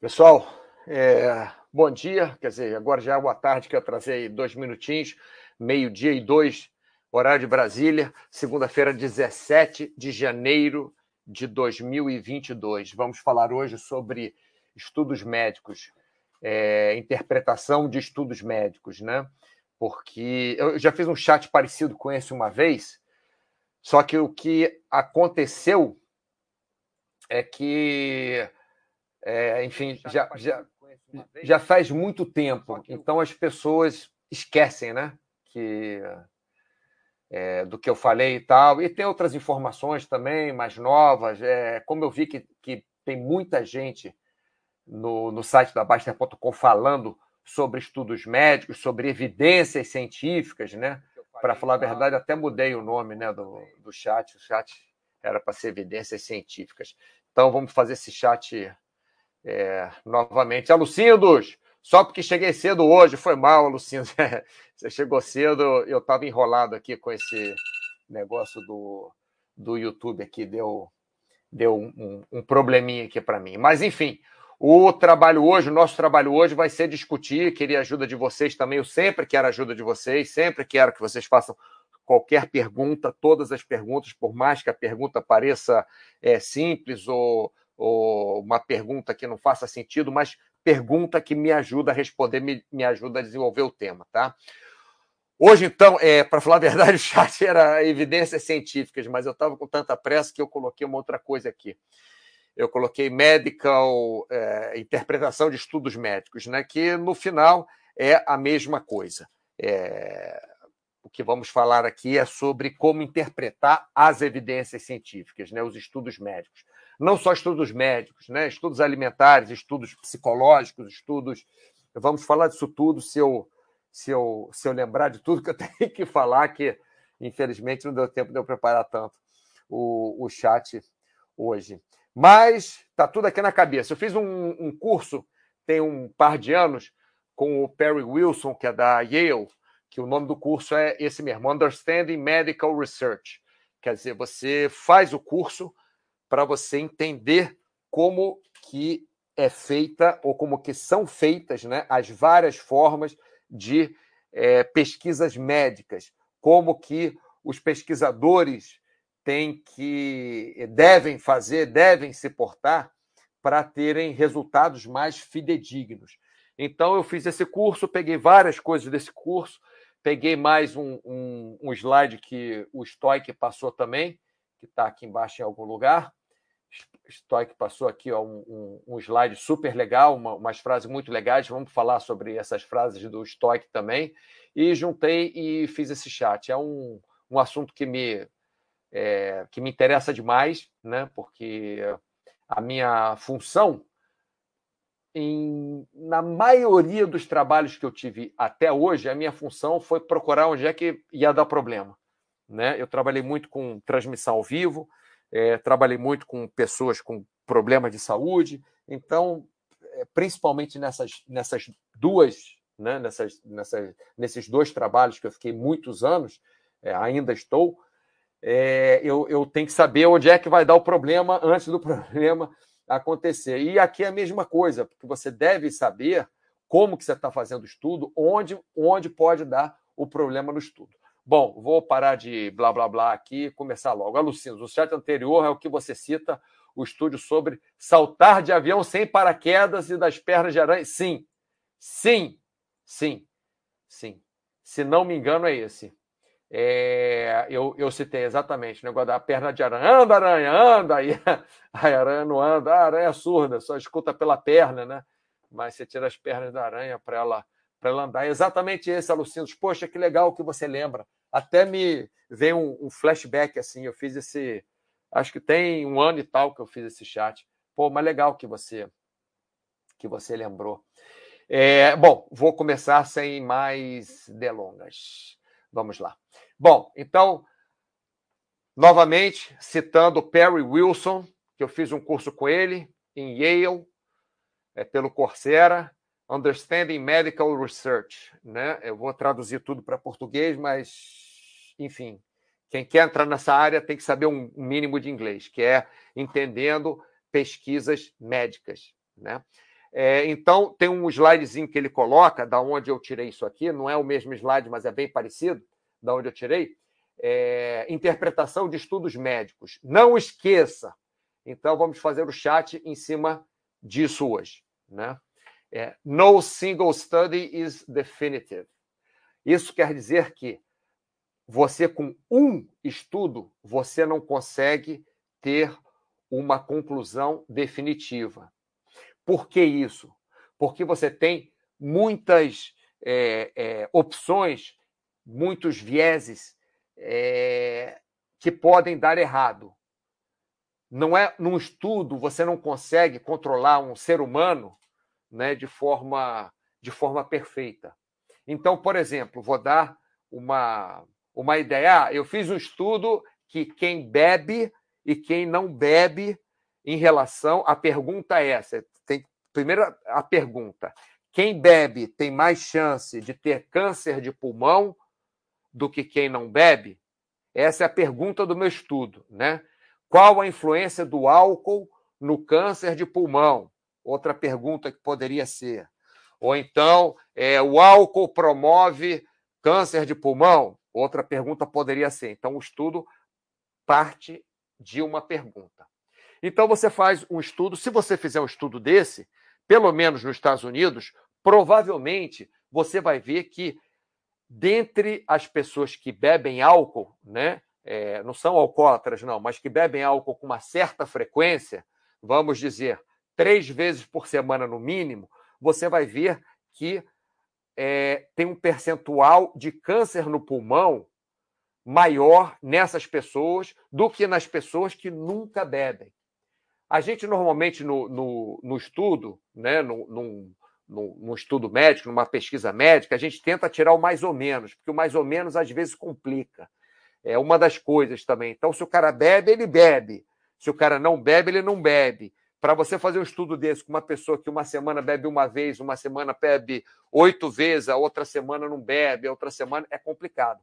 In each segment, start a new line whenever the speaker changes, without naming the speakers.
Pessoal, é, bom dia, quer dizer, agora já é boa tarde, que eu atrasei dois minutinhos, meio-dia e dois, horário de Brasília, segunda-feira, 17 de janeiro de 2022. Vamos falar hoje sobre estudos médicos, é, interpretação de estudos médicos, né? Porque eu já fiz um chat parecido com esse uma vez, só que o que aconteceu é que é, enfim, já, já, já faz muito tempo. Então as pessoas esquecem, né? Que é, do que eu falei e tal. E tem outras informações também, mais novas. É, como eu vi que, que tem muita gente no, no site da Baster.com falando sobre estudos médicos, sobre evidências científicas, né? Para falar a verdade, até mudei o nome né, do, do chat. O chat era para ser evidências científicas. Então vamos fazer esse chat é, novamente. Alucindos, só porque cheguei cedo hoje, foi mal, Alucindos. Você chegou cedo, eu estava enrolado aqui com esse negócio do, do YouTube aqui, deu, deu um, um probleminha aqui para mim. Mas, enfim, o trabalho hoje, o nosso trabalho hoje vai ser discutir, queria a ajuda de vocês também, eu sempre quero a ajuda de vocês, sempre quero que vocês façam qualquer pergunta, todas as perguntas, por mais que a pergunta pareça é, simples ou ou uma pergunta que não faça sentido, mas pergunta que me ajuda a responder, me, me ajuda a desenvolver o tema, tá? Hoje, então, é, para falar a verdade, o chat era evidências científicas, mas eu estava com tanta pressa que eu coloquei uma outra coisa aqui. Eu coloquei medical, é, interpretação de estudos médicos, né? que no final é a mesma coisa. É, o que vamos falar aqui é sobre como interpretar as evidências científicas, né? os estudos médicos não só estudos médicos, né? estudos alimentares, estudos psicológicos, estudos. Vamos falar disso tudo se eu, se eu, se eu lembrar de tudo que eu tenho que falar, que infelizmente não deu tempo de eu preparar tanto o, o chat hoje. Mas está tudo aqui na cabeça. Eu fiz um, um curso tem um par de anos com o Perry Wilson, que é da Yale, que o nome do curso é esse mesmo, Understanding Medical Research. Quer dizer, você faz o curso para você entender como que é feita ou como que são feitas né, as várias formas de é, pesquisas médicas, como que os pesquisadores têm que devem fazer, devem se portar para terem resultados mais fidedignos. Então eu fiz esse curso, peguei várias coisas desse curso, peguei mais um, um, um slide que o Stoic passou também, que está aqui embaixo em algum lugar, Stoic passou aqui ó, um, um, um, slide super legal, uma, umas frases muito legais. Vamos falar sobre essas frases do Stoic também. E juntei e fiz esse chat. É um, um assunto que me, é, que me interessa demais, né? porque a minha função, em, na maioria dos trabalhos que eu tive até hoje, a minha função foi procurar onde é que ia dar problema. Né? Eu trabalhei muito com transmissão ao vivo, é, trabalhei muito com pessoas com problemas de saúde, então, é, principalmente nessas, nessas duas, né, nessas, nessas, nesses dois trabalhos que eu fiquei muitos anos, é, ainda estou, é, eu, eu tenho que saber onde é que vai dar o problema antes do problema acontecer. E aqui é a mesma coisa, porque você deve saber como que você está fazendo o estudo, onde, onde pode dar o problema no estudo. Bom, vou parar de blá blá blá aqui e começar logo. Alucinos, o chat anterior é o que você cita, o estúdio sobre saltar de avião sem paraquedas e das pernas de aranha. Sim, sim, sim, sim. Se não me engano, é esse. É, eu, eu citei exatamente o negócio da perna de aranha. Anda, aranha, anda! Aí a aranha não anda, a aranha é surda, só escuta pela perna, né? Mas você tira as pernas da aranha para ela ela andar. É exatamente esse, Alucinos. Poxa, que legal que você lembra. Até me vem um, um, flashback assim. Eu fiz esse. Acho que tem um ano e tal que eu fiz esse chat. Pô, mas legal que você que você lembrou. É, bom, vou começar sem mais delongas. Vamos lá. Bom, então, novamente, citando Perry Wilson, que eu fiz um curso com ele em Yale, é, pelo Coursera, Understanding Medical Research, né? Eu vou traduzir tudo para português, mas, enfim, quem quer entrar nessa área tem que saber um mínimo de inglês, que é entendendo pesquisas médicas, né? É, então, tem um slidezinho que ele coloca, da onde eu tirei isso aqui, não é o mesmo slide, mas é bem parecido, da onde eu tirei. É, interpretação de estudos médicos. Não esqueça. Então, vamos fazer o chat em cima disso hoje. Né? É, no single study is definitive. Isso quer dizer que você, com um estudo, você não consegue ter uma conclusão definitiva. Por que isso? Porque você tem muitas é, é, opções, muitos vieses é, que podem dar errado. Não é num estudo você não consegue controlar um ser humano, né, de forma de forma perfeita. Então, por exemplo, vou dar uma uma ideia. Ah, eu fiz um estudo que quem bebe e quem não bebe em relação. A pergunta é essa: tem, primeiro, a pergunta. Quem bebe tem mais chance de ter câncer de pulmão do que quem não bebe? Essa é a pergunta do meu estudo, né? Qual a influência do álcool no câncer de pulmão? Outra pergunta que poderia ser. Ou então, é, o álcool promove câncer de pulmão? Outra pergunta poderia ser. Então, o estudo parte de uma pergunta. Então, você faz um estudo. Se você fizer um estudo desse, pelo menos nos Estados Unidos, provavelmente você vai ver que, dentre as pessoas que bebem álcool, né, é, não são alcoólatras, não, mas que bebem álcool com uma certa frequência, vamos dizer, três vezes por semana no mínimo, você vai ver que é, tem um percentual de câncer no pulmão maior nessas pessoas do que nas pessoas que nunca bebem. A gente normalmente no, no, no estudo, né, no, no, no, estudo médico, numa pesquisa médica, a gente tenta tirar o mais ou menos, porque o mais ou menos às vezes complica. É uma das coisas também. Então, se o cara bebe, ele bebe. Se o cara não bebe, ele não bebe. Para você fazer um estudo desse com uma pessoa que uma semana bebe uma vez, uma semana bebe oito vezes, a outra semana não bebe, a outra semana é complicado.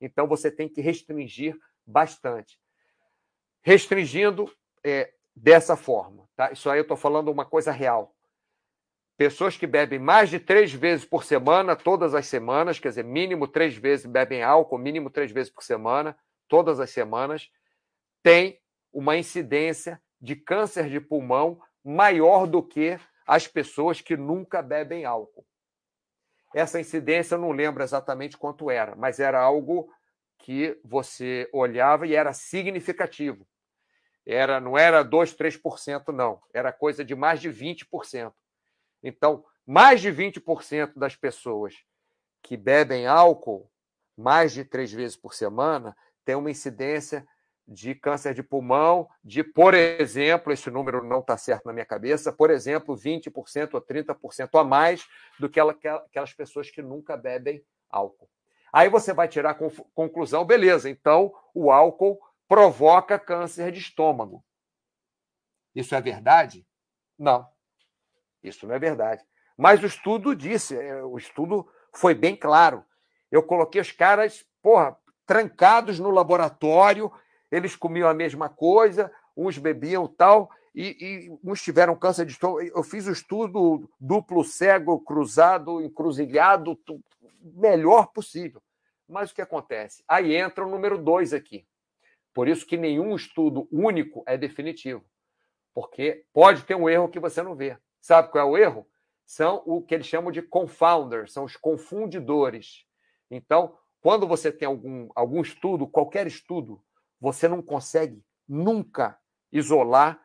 Então você tem que restringir bastante. Restringindo é, dessa forma. Tá? Isso aí eu estou falando uma coisa real. Pessoas que bebem mais de três vezes por semana, todas as semanas, quer dizer, mínimo três vezes bebem álcool, mínimo três vezes por semana, todas as semanas, tem uma incidência de câncer de pulmão maior do que as pessoas que nunca bebem álcool. Essa incidência eu não lembro exatamente quanto era, mas era algo que você olhava e era significativo. Era, não era 2, 3%, não. Era coisa de mais de 20%. Então, mais de 20% das pessoas que bebem álcool mais de três vezes por semana tem uma incidência de câncer de pulmão, de, por exemplo, esse número não está certo na minha cabeça, por exemplo, 20% ou 30% a mais do que aquelas pessoas que nunca bebem álcool. Aí você vai tirar a conclusão, beleza, então o álcool provoca câncer de estômago. Isso é verdade? Não. Isso não é verdade. Mas o estudo disse, é, o estudo foi bem claro. Eu coloquei os caras, porra, trancados no laboratório, eles comiam a mesma coisa, uns bebiam tal, e, e uns tiveram câncer de estômago. Eu fiz o estudo duplo, cego, cruzado, encruzilhado, melhor possível. Mas o que acontece? Aí entra o número dois aqui. Por isso que nenhum estudo único é definitivo. Porque pode ter um erro que você não vê. Sabe qual é o erro? São o que eles chamam de confounders, são os confundidores. Então, quando você tem algum, algum estudo, qualquer estudo, você não consegue nunca isolar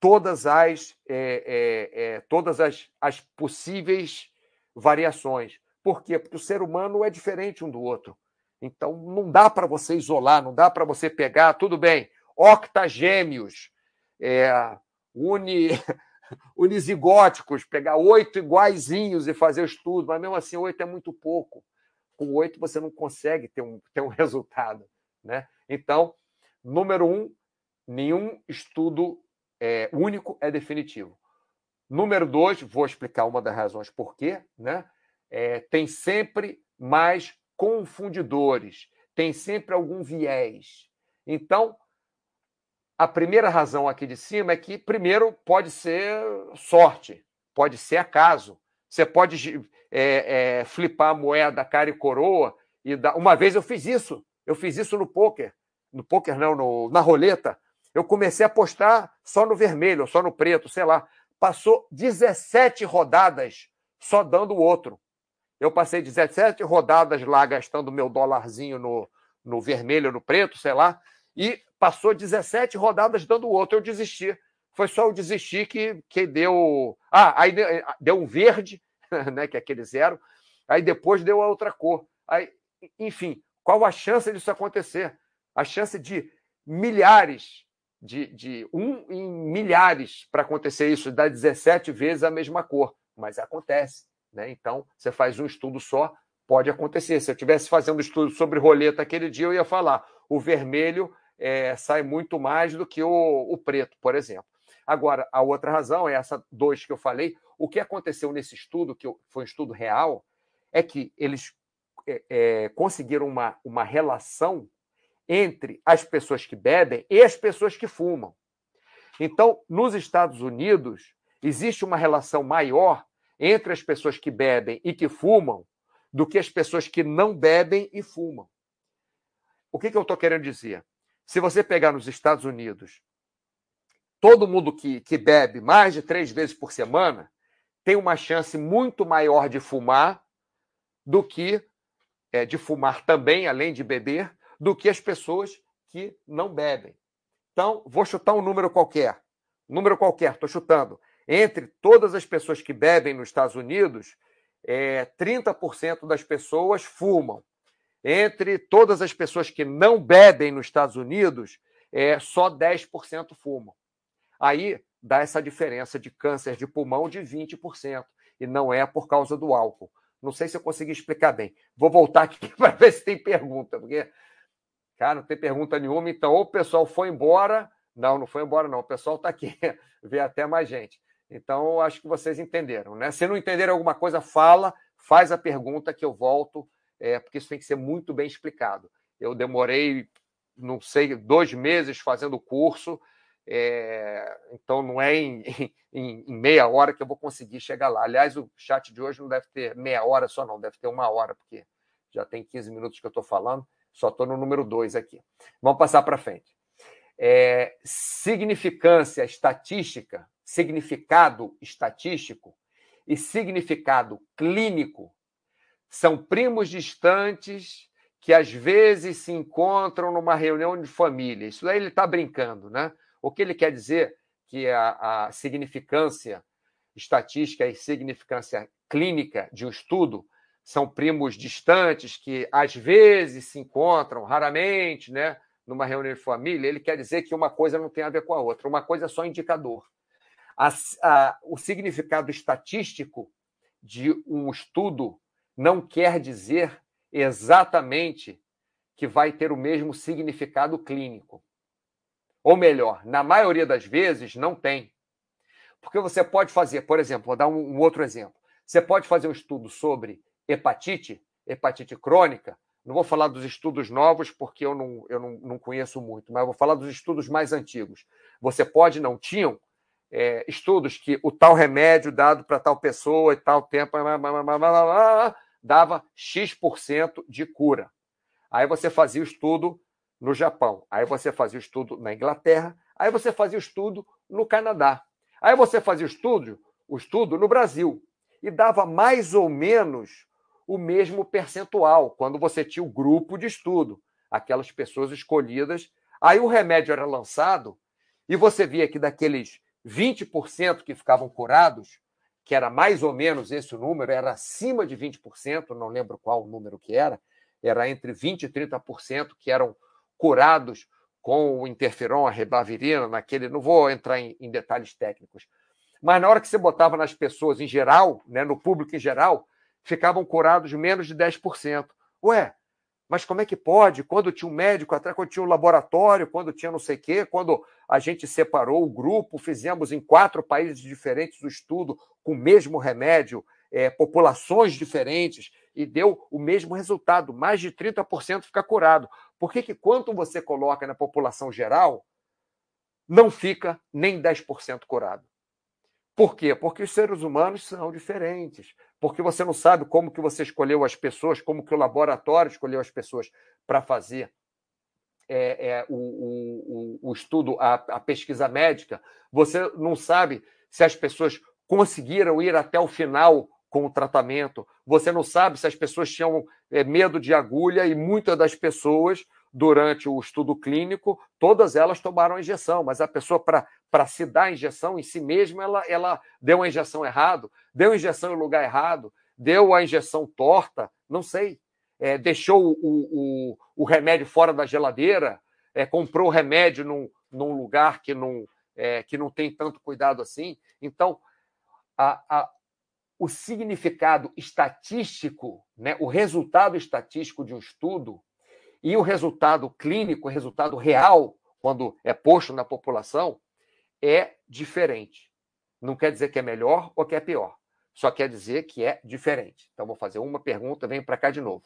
todas as, é, é, é, todas as, as possíveis variações. Por quê? Porque o ser humano é diferente um do outro. Então, não dá para você isolar, não dá para você pegar, tudo bem, octagêmeos, é, uni, unizigóticos, pegar oito iguaizinhos e fazer o estudo, mas mesmo assim, oito é muito pouco. Com oito você não consegue ter um, ter um resultado. Né? Então, número um, nenhum estudo é, único é definitivo. Número dois, vou explicar uma das razões por quê, né? É, tem sempre mais confundidores, tem sempre algum viés. Então, a primeira razão aqui de cima é que, primeiro, pode ser sorte. pode ser acaso. Você pode é, é, flipar a moeda cara e coroa e dar. Uma vez eu fiz isso. Eu fiz isso no poker. No poker não, no, na roleta. Eu comecei a apostar só no vermelho, só no preto, sei lá. Passou 17 rodadas só dando o outro. Eu passei 17 rodadas lá gastando meu dólarzinho no, no vermelho, no preto, sei lá, e passou 17 rodadas dando o outro. Eu desisti. Foi só eu desistir que, que deu. Ah, aí deu um verde, né, que é aquele zero. Aí depois deu a outra cor. Aí, enfim, qual a chance disso acontecer? A chance de milhares, de, de um em milhares para acontecer isso, dá 17 vezes a mesma cor. Mas acontece. Né? Então, você faz um estudo só, pode acontecer. Se eu estivesse fazendo estudo sobre roleta aquele dia, eu ia falar: o vermelho é, sai muito mais do que o, o preto, por exemplo. Agora, a outra razão é essa dois que eu falei. O que aconteceu nesse estudo, que foi um estudo real, é que eles é, é, conseguiram uma, uma relação entre as pessoas que bebem e as pessoas que fumam. Então, nos Estados Unidos, existe uma relação maior entre as pessoas que bebem e que fumam do que as pessoas que não bebem e fumam. O que, que eu estou querendo dizer? Se você pegar nos Estados Unidos, todo mundo que, que bebe mais de três vezes por semana tem uma chance muito maior de fumar do que é, de fumar também, além de beber, do que as pessoas que não bebem. Então, vou chutar um número qualquer. número qualquer, estou chutando. Entre todas as pessoas que bebem nos Estados Unidos, é, 30% das pessoas fumam. Entre todas as pessoas que não bebem nos Estados Unidos, é, só 10% fumam. Aí dá essa diferença de câncer de pulmão de 20%. E não é por causa do álcool. Não sei se eu consegui explicar bem. Vou voltar aqui para ver se tem pergunta, porque, cara, não tem pergunta nenhuma. Então, ou o pessoal foi embora. Não, não foi embora, não. O pessoal está aqui. Vê até mais gente. Então, acho que vocês entenderam. Né? Se não entenderam alguma coisa, fala, faz a pergunta que eu volto, é, porque isso tem que ser muito bem explicado. Eu demorei, não sei, dois meses fazendo o curso, é, então não é em, em, em, meia hora que eu vou conseguir chegar lá. Aliás, o chat de hoje não deve ter meia hora só, não, deve ter uma hora, porque já tem 15 minutos que eu estou falando, só estou no número 2 aqui. Vamos passar para frente. É, significância estatística significado estatístico e significado clínico são primos distantes que às vezes se encontram numa reunião de família. Isso aí ele está brincando, né? O que ele quer dizer que a, a significância estatística e significância clínica de um estudo são primos distantes que às vezes se encontram, raramente, né? Numa reunião de família, ele quer dizer que uma coisa não tem a ver com a outra, uma coisa é só indicador a, a, o significado estatístico de um estudo não quer dizer exatamente que vai ter o mesmo significado clínico. Ou melhor, na maioria das vezes, não tem. Porque você pode fazer, por exemplo, vou dar um, um outro exemplo. Você pode fazer um estudo sobre hepatite, hepatite crônica. Não vou falar dos estudos novos, porque eu não, eu não, não conheço muito, mas vou falar dos estudos mais antigos. Você pode, não tinham, é, estudos que o tal remédio dado para tal pessoa e tal tempo dava X% de cura. Aí você fazia o estudo no Japão, aí você fazia o estudo na Inglaterra, aí você fazia o estudo no Canadá. Aí você fazia o estudo, o estudo no Brasil e dava mais ou menos o mesmo percentual quando você tinha o grupo de estudo, aquelas pessoas escolhidas. Aí o remédio era lançado e você via que daqueles 20% que ficavam curados, que era mais ou menos esse número, era acima de 20%, não lembro qual o número que era, era entre 20% e 30% que eram curados com o interferon, a rebavirina, naquele. Não vou entrar em, em, detalhes técnicos. Mas na hora que você botava nas pessoas em geral, né, no público em geral, ficavam curados menos de 10%. Ué, mas como é que pode? Quando tinha um médico atrás, quando tinha um laboratório, quando tinha não sei o quê, quando a gente separou o grupo, fizemos em quatro países diferentes o estudo com o mesmo remédio, é, populações diferentes, e deu o mesmo resultado, mais de 30% fica curado. Por que, que quanto você coloca na população geral, não fica nem 10% curado? Por quê? Porque os seres humanos são diferentes. Porque você não sabe como que você escolheu as pessoas, como que o laboratório escolheu as pessoas para fazer é, é, o, o, o, estudo, a, a pesquisa médica. Você não sabe se as pessoas conseguiram ir até o final com o tratamento. Você não sabe se as pessoas tinham é, medo de agulha e muitas das pessoas durante o estudo clínico, todas elas tomaram a injeção, mas a pessoa, para se dar a injeção em si mesma, ela, ela deu a injeção errado, deu a injeção em lugar errado, deu a injeção torta, não sei. É, deixou o, o, o, remédio fora da geladeira, é, comprou o remédio num, num lugar que não, é, que não tem tanto cuidado assim. Então, a, a, o significado estatístico, né, o resultado estatístico de um estudo, e o resultado clínico, o resultado real, quando é posto na população, é diferente. Não quer dizer que é melhor ou que é pior. Só quer dizer que é diferente. Então, vou fazer uma pergunta, vem para cá de novo.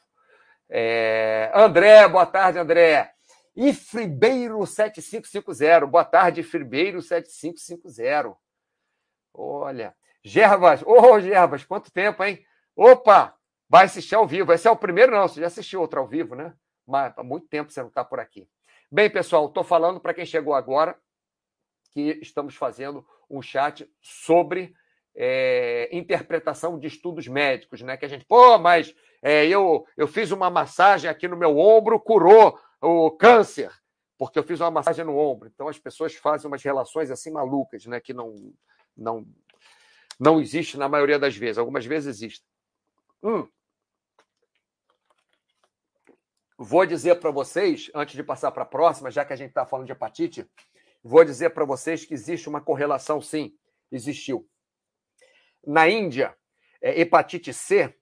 É... André, boa tarde, André. E Fribeiro 7550. Boa tarde, Fribeiro 7550. Olha. Gerbas, ô oh, Gerbas, quanto tempo, hein? Opa! Vai assistir ao vivo. Esse é o primeiro, não. Você já assistiu outro ao vivo, né? Mas há muito tempo você não está por aqui. Bem, pessoal, estou falando para quem chegou agora que estamos fazendo um chat sobre é, interpretação de estudos médicos, né? Que a gente, pô, mas é, eu, eu fiz uma massagem aqui no meu ombro, curou o câncer, porque eu fiz uma massagem no ombro. Então as pessoas fazem umas relações assim malucas, né? Que não, não, não existe na maioria das vezes. Algumas vezes existe. Hum, Vou dizer para vocês, antes de passar para a próxima, já que a gente está falando de hepatite, vou dizer para vocês que existe uma correlação, sim, existiu. Na Índia, é, hepatite C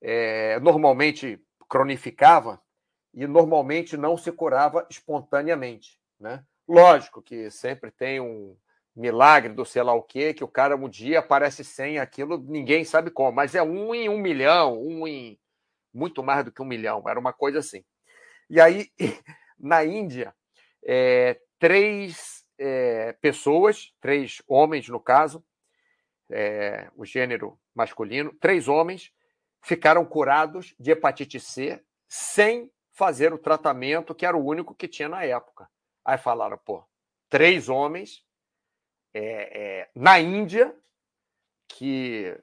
é, normalmente cronificava e normalmente não se curava espontaneamente. Né? Lógico que sempre tem um milagre do sei lá o quê, que o cara um dia aparece sem aquilo, ninguém sabe como, mas é um em um milhão, um em muito mais do que um milhão, era uma coisa assim. E aí, na Índia, é, três é, pessoas, três homens no caso, é, o gênero masculino, três homens ficaram curados de hepatite C sem fazer o tratamento que era o único que tinha na época. Aí falaram, pô, três homens é, é, na Índia que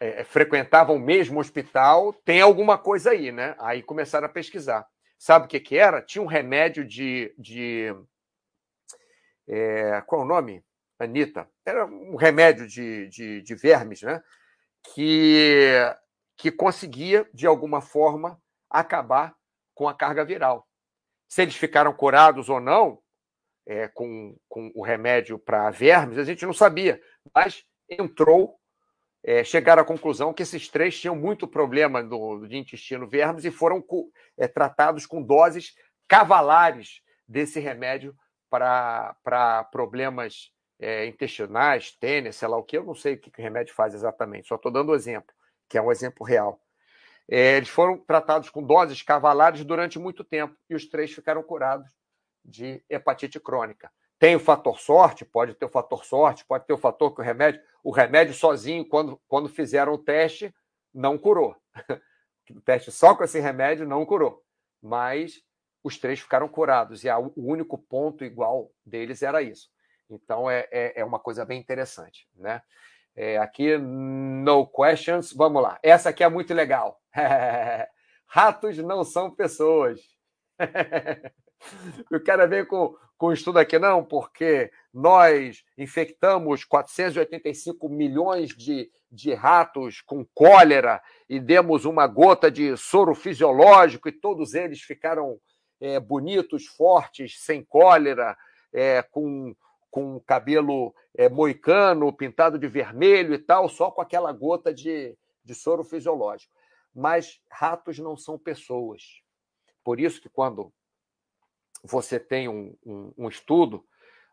é, é, frequentavam o mesmo hospital, tem alguma coisa aí, né? Aí começaram a pesquisar. Sabe o que, que era? Tinha um remédio de. de é, qual é o nome? Anitta. Era um remédio de, de, de vermes, né? Que, que conseguia, de alguma forma, acabar com a carga viral. Se eles ficaram curados ou não é, com, com o remédio para vermes, a gente não sabia, mas entrou é, chegaram à conclusão que esses três tinham muito problema do, de intestino vermes e foram é, tratados com doses cavalares desse remédio para problemas é, intestinais, tênis, sei lá o que. Eu não sei o que o remédio faz exatamente, só estou dando um exemplo, que é um exemplo real. É, eles foram tratados com doses cavalares durante muito tempo e os três ficaram curados de hepatite crônica. Tem o fator sorte, pode ter o fator sorte, pode ter o fator que o remédio, o remédio sozinho, quando, quando fizeram o teste, não curou. O teste só com esse remédio não curou. Mas os três ficaram curados e a, o único ponto igual deles era isso. Então é, é, é uma coisa bem interessante, né? É, aqui, no questions, vamos lá. Essa aqui é muito legal. Ratos não são pessoas. O cara vem com, com estudo aqui, não, porque nós infectamos 485 milhões de, de ratos com cólera e demos uma gota de soro fisiológico e todos eles ficaram é, bonitos, fortes, sem cólera, é, com, com cabelo é, moicano, pintado de vermelho e tal, só com aquela gota de, de soro fisiológico. Mas ratos não são pessoas. Por isso que quando você tem um, um, um, estudo,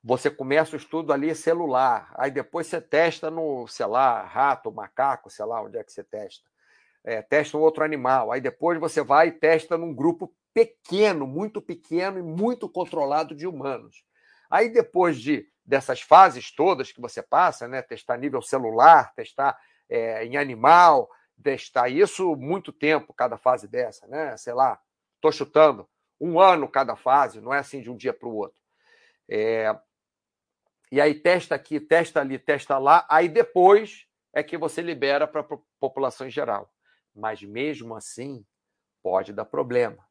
você começa o estudo ali celular, aí depois você testa no, sei lá, rato, macaco, sei lá onde é que você testa. É, testa um outro animal, aí depois você vai e testa num grupo pequeno, muito pequeno e muito controlado de humanos. Aí depois de dessas fases todas que você passa, né? Testar nível celular, testar é, em animal, testar isso muito tempo, cada fase dessa, né? Sei lá, estou chutando, um ano cada fase, não é assim de um dia para o outro. É... E aí testa aqui, testa ali, testa lá, aí depois é que você libera para a população em geral. Mas mesmo assim, pode dar problema.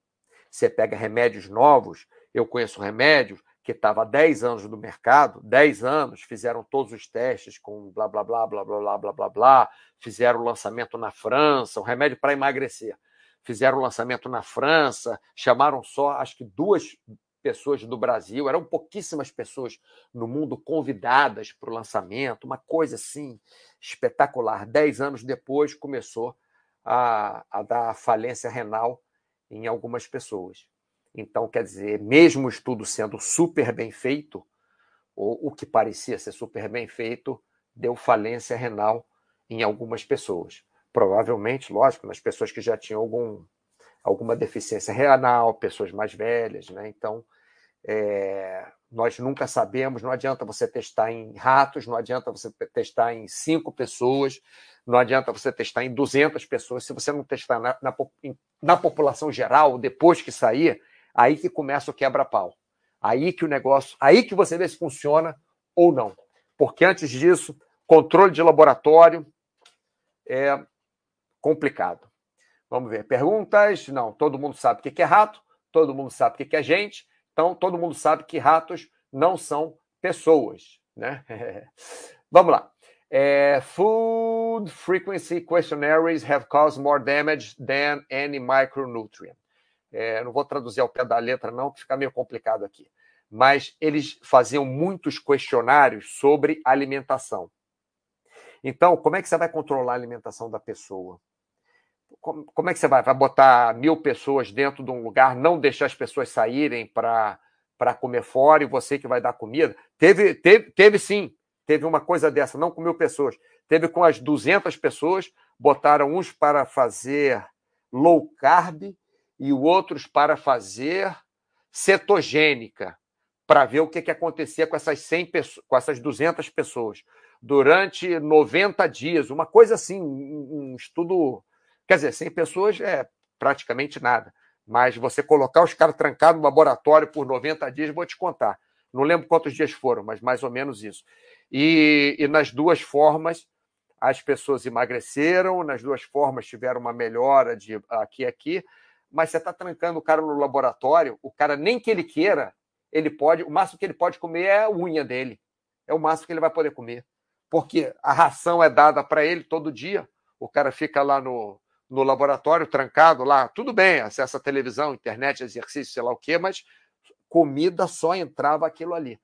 Você pega remédios novos, eu conheço remédios que estava há 10 anos no mercado, 10 anos, fizeram todos os testes com blá, blá, blá, blá, blá, blá, blá, blá, blá, fizeram o lançamento na França, um remédio para emagrecer. Fizeram o lançamento na França, chamaram só, acho que duas pessoas do Brasil, eram pouquíssimas pessoas no mundo convidadas para o lançamento, uma coisa assim espetacular. Dez anos depois começou a, a dar falência renal em algumas pessoas. Então, quer dizer, mesmo o estudo sendo super bem feito, ou o que parecia ser super bem feito, deu falência renal em algumas pessoas. Provavelmente, lógico, nas pessoas que já tinham algum, alguma deficiência renal, pessoas mais velhas, né? Então, é, nós nunca sabemos, não adianta você testar em ratos, não adianta você testar em cinco pessoas, não adianta você testar em 200 pessoas, se você não testar na, na, na população geral, depois que sair, Aí que começa o quebra-pau. Aí que o negócio, aí que você vê se funciona ou não. Porque antes disso, controle de laboratório é complicado. Vamos ver. Perguntas? Não. Todo mundo sabe o que é rato, todo mundo sabe o que é gente, então todo mundo sabe que ratos não são pessoas. Né? Vamos lá. É, food frequency questionnaires have caused more damage than any micronutrient. É, não vou traduzir ao pé da letra, não, que fica meio complicado aqui. Mas eles faziam muitos questionários sobre alimentação. Então, como é que você vai controlar a alimentação da pessoa? Como, como é que você vai? Vai botar mil pessoas dentro de um lugar, não deixar as pessoas saírem para comer fora e você que vai dar comida? Teve, teve, teve sim, teve uma coisa dessa, não com mil pessoas. Teve com as 200 pessoas, botaram uns para fazer low carb e outros para fazer cetogênica, para ver o que, que acontecia com essas 100 pessoas, com essas 200 pessoas durante 90 dias, uma coisa assim, um, estudo, quer dizer, 100 pessoas é praticamente nada, mas você colocar os caras trancados no laboratório por 90 dias, vou te contar. Não lembro quantos dias foram, mas mais ou menos isso. E, e nas duas formas, as pessoas emagreceram, nas duas formas tiveram uma melhora de aqui e aqui, mas você está trancando o cara no laboratório, o cara nem que ele queira, ele pode, o máximo que ele pode comer é a unha dele. É o máximo que ele vai poder comer. Porque a ração é dada para ele todo dia. O cara fica lá no, no laboratório, trancado lá, tudo bem, acessa a televisão, internet, exercício, sei lá o quê, mas comida só entrava aquilo ali.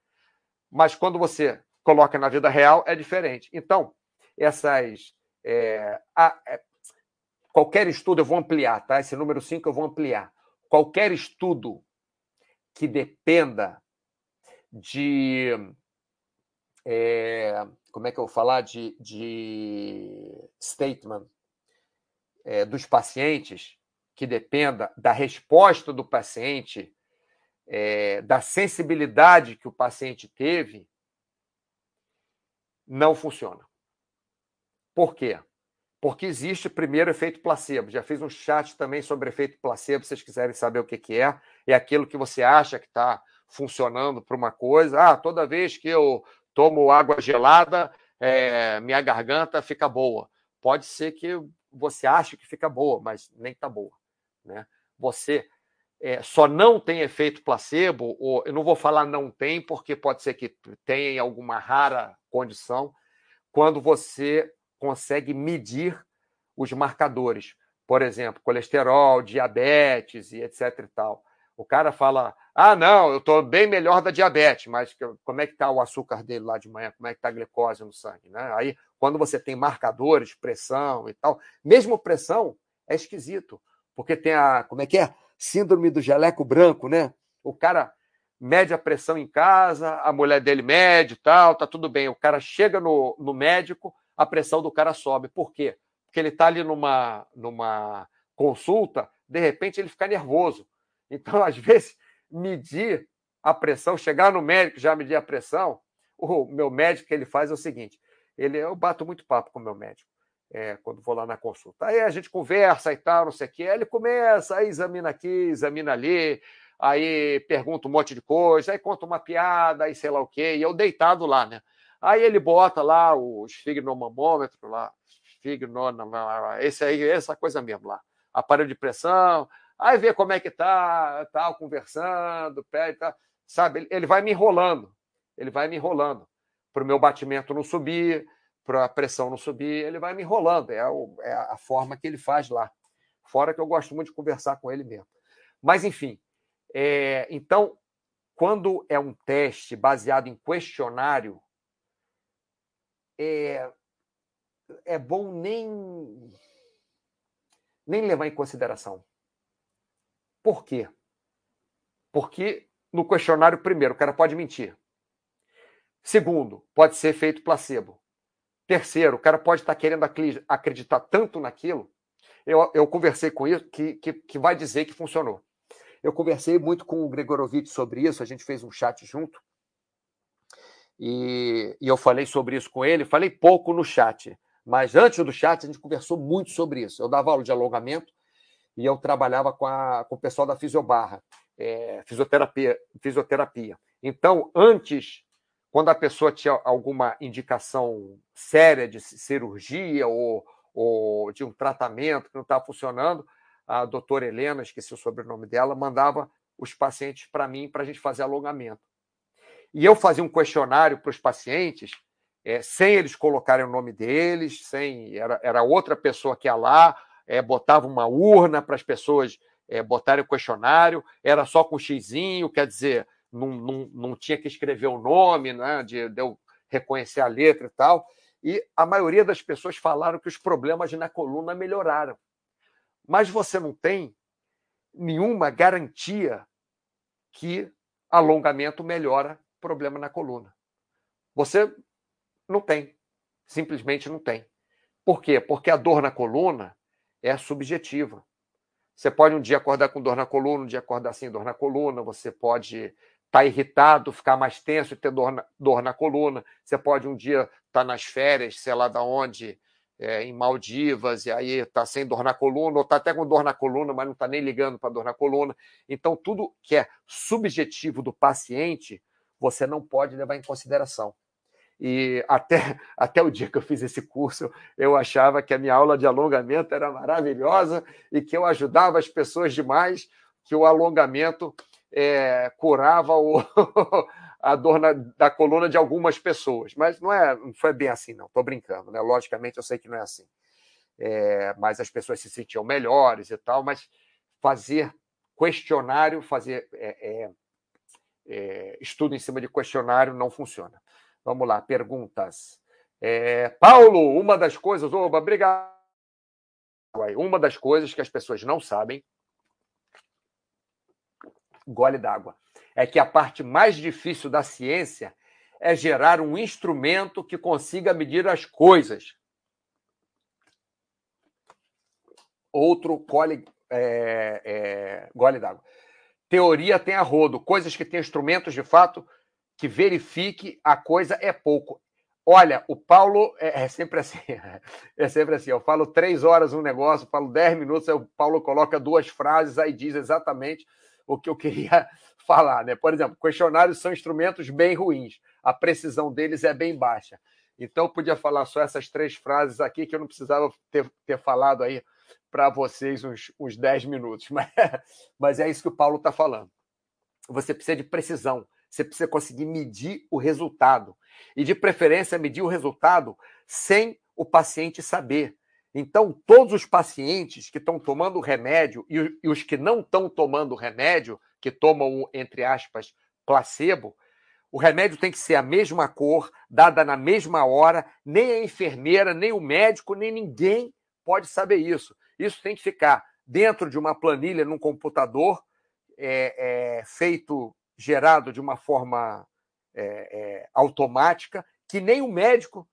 Mas quando você coloca na vida real, é diferente. Então, essas. É, a, é, qualquer estudo, eu vou ampliar, tá? Esse número 5 eu vou ampliar. Qualquer estudo que dependa de. É, como é que eu vou falar? De, de statement é, dos pacientes, que dependa da resposta do paciente, é, da sensibilidade que o paciente teve, não funciona. Por quê? porque existe primeiro efeito placebo. Já fiz um chat também sobre efeito placebo, se vocês quiserem saber o que, que é. É aquilo que você acha que está funcionando para uma coisa. Ah, toda vez que eu tomo água gelada, é, minha garganta fica boa. Pode ser que você ache que fica boa, mas nem está boa. Né? Você é, só não tem efeito placebo, ou eu não vou falar não tem, porque pode ser que tenha em alguma rara condição, quando você consegue medir os marcadores. Por exemplo, colesterol, diabetes e etc e tal. O cara fala, ah, não, eu estou bem melhor da diabetes, mas como é que está o açúcar dele lá de manhã? Como é que está a glicose no sangue? Né? Aí, quando você tem marcadores, pressão e tal, mesmo pressão é esquisito, porque tem a, como é que é? Síndrome do jaleco branco, né? O cara mede a pressão em casa, a mulher dele mede e tal, tá tudo bem. O cara chega no, no médico, a pressão do cara sobe. Por quê? Porque ele está ali numa, numa consulta, de repente ele fica nervoso. Então, às vezes, medir a pressão, chegar no médico já medir a pressão, o meu médico que ele faz é o seguinte: ele, eu bato muito papo com o meu médico. É, quando vou lá na consulta. Aí a gente conversa e tal, não sei o quê. Aí ele começa, aí examina aqui, examina ali, aí pergunta um monte de coisa, aí conta uma piada, aí sei lá o quê, e eu deitado lá, né? Aí ele bota lá o esfignomamômetro lá, esse aí, essa coisa mesmo lá, aparelho de pressão, aí vê como é que tá, tal, conversando, pede, tá, sabe? Ele vai me enrolando, ele vai me enrolando para o meu batimento não subir, para a pressão não subir, ele vai me enrolando. É, o, é, a forma que ele faz lá. Fora que eu gosto muito de conversar com ele mesmo. Mas, enfim, é, então, quando é um teste baseado em questionário, é, é bom nem, nem levar em consideração. Por quê? Porque no questionário, primeiro, o cara pode mentir. Segundo, pode ser feito placebo. Terceiro, o cara pode estar querendo acreditar tanto naquilo. Eu, eu conversei com isso, que, que, que vai dizer que funcionou. Eu conversei muito com o Gregorovitch sobre isso, a gente fez um chat junto. E, e, eu falei sobre isso com ele, falei pouco no chat, mas antes do chat a gente conversou muito sobre isso. Eu dava aula de alongamento e eu trabalhava com, a, com o pessoal da Fisiobarra, é, fisioterapia, fisioterapia. Então, antes quando a pessoa tinha alguma indicação séria de cirurgia ou, ou de um tratamento que não estava funcionando, a doutora Helena, esqueci o sobrenome dela, mandava os pacientes para mim para a gente fazer alongamento. E eu fazia um questionário para os pacientes, é, sem eles colocarem o nome deles, sem era, era outra pessoa que ia lá, é, botava uma urna para as pessoas é, botarem o questionário, era só com xizinho, quer dizer, não, não, não tinha que escrever o nome, né, de, de eu reconhecer a letra e tal. E a maioria das pessoas falaram que os problemas na coluna melhoraram. Mas você não tem nenhuma garantia que alongamento melhora problema na coluna. Você não tem. Simplesmente não tem. Por quê? Porque a dor na coluna é subjetiva. Você pode um dia acordar com dor na coluna, um dia acordar sem dor na coluna, você pode estar tá irritado, ficar mais tenso e ter dor na, dor na coluna. Você pode um dia estar tá nas férias, sei lá da onde, é, em Maldivas, e aí está sem dor na coluna, ou está até com dor na coluna, mas não está nem ligando para dor na coluna. Então, tudo que é subjetivo do paciente, você não pode levar em consideração. E até, até o dia que eu fiz esse curso, eu achava que a minha aula de alongamento era maravilhosa e que eu ajudava as pessoas demais, que o alongamento é, curava o, a dor na, da coluna de algumas pessoas. Mas não, é, não foi bem assim, não. Estou brincando, né? Logicamente, eu sei que não é assim. É, mas as pessoas se sentiam melhores e tal, mas fazer questionário, fazer é, é, é estudo em cima de questionário não funciona. Vamos lá, perguntas. É, Paulo, uma das coisas, oba, obrigado. Uma das coisas que as pessoas não sabem gole d'água. É que a parte mais difícil da ciência é gerar um instrumento que consiga medir as coisas. Outro gole, é, é, gole d'água. Teoria tem a rodo. Coisas que têm instrumentos de fato que verifique a coisa é pouco. Olha, o Paulo é, é, sempre assim. É sempre assim. Eu falo três horas um negócio, falo dez minutos, aí o Paulo coloca duas frases, aí diz exatamente o que eu queria falar. Né? Por exemplo, questionários são instrumentos bem ruins, a precisão deles é bem baixa. Então, eu podia falar só essas três frases aqui que eu não precisava ter, ter falado aí para vocês uns, uns 10 minutos. Mas, mas é isso que o Paulo está falando. Você precisa de precisão, você precisa conseguir medir o resultado. E, de preferência, medir o resultado sem o paciente saber. Então, todos os pacientes que estão tomando remédio e, os que não estão tomando remédio, que tomam, entre aspas, placebo, o remédio tem que ser a mesma cor, dada na mesma hora, nem a enfermeira, nem o médico, nem ninguém pode saber isso. Isso tem que ficar dentro de uma planilha num computador, é, é, feito, gerado de uma forma é, é automática, que nem o médico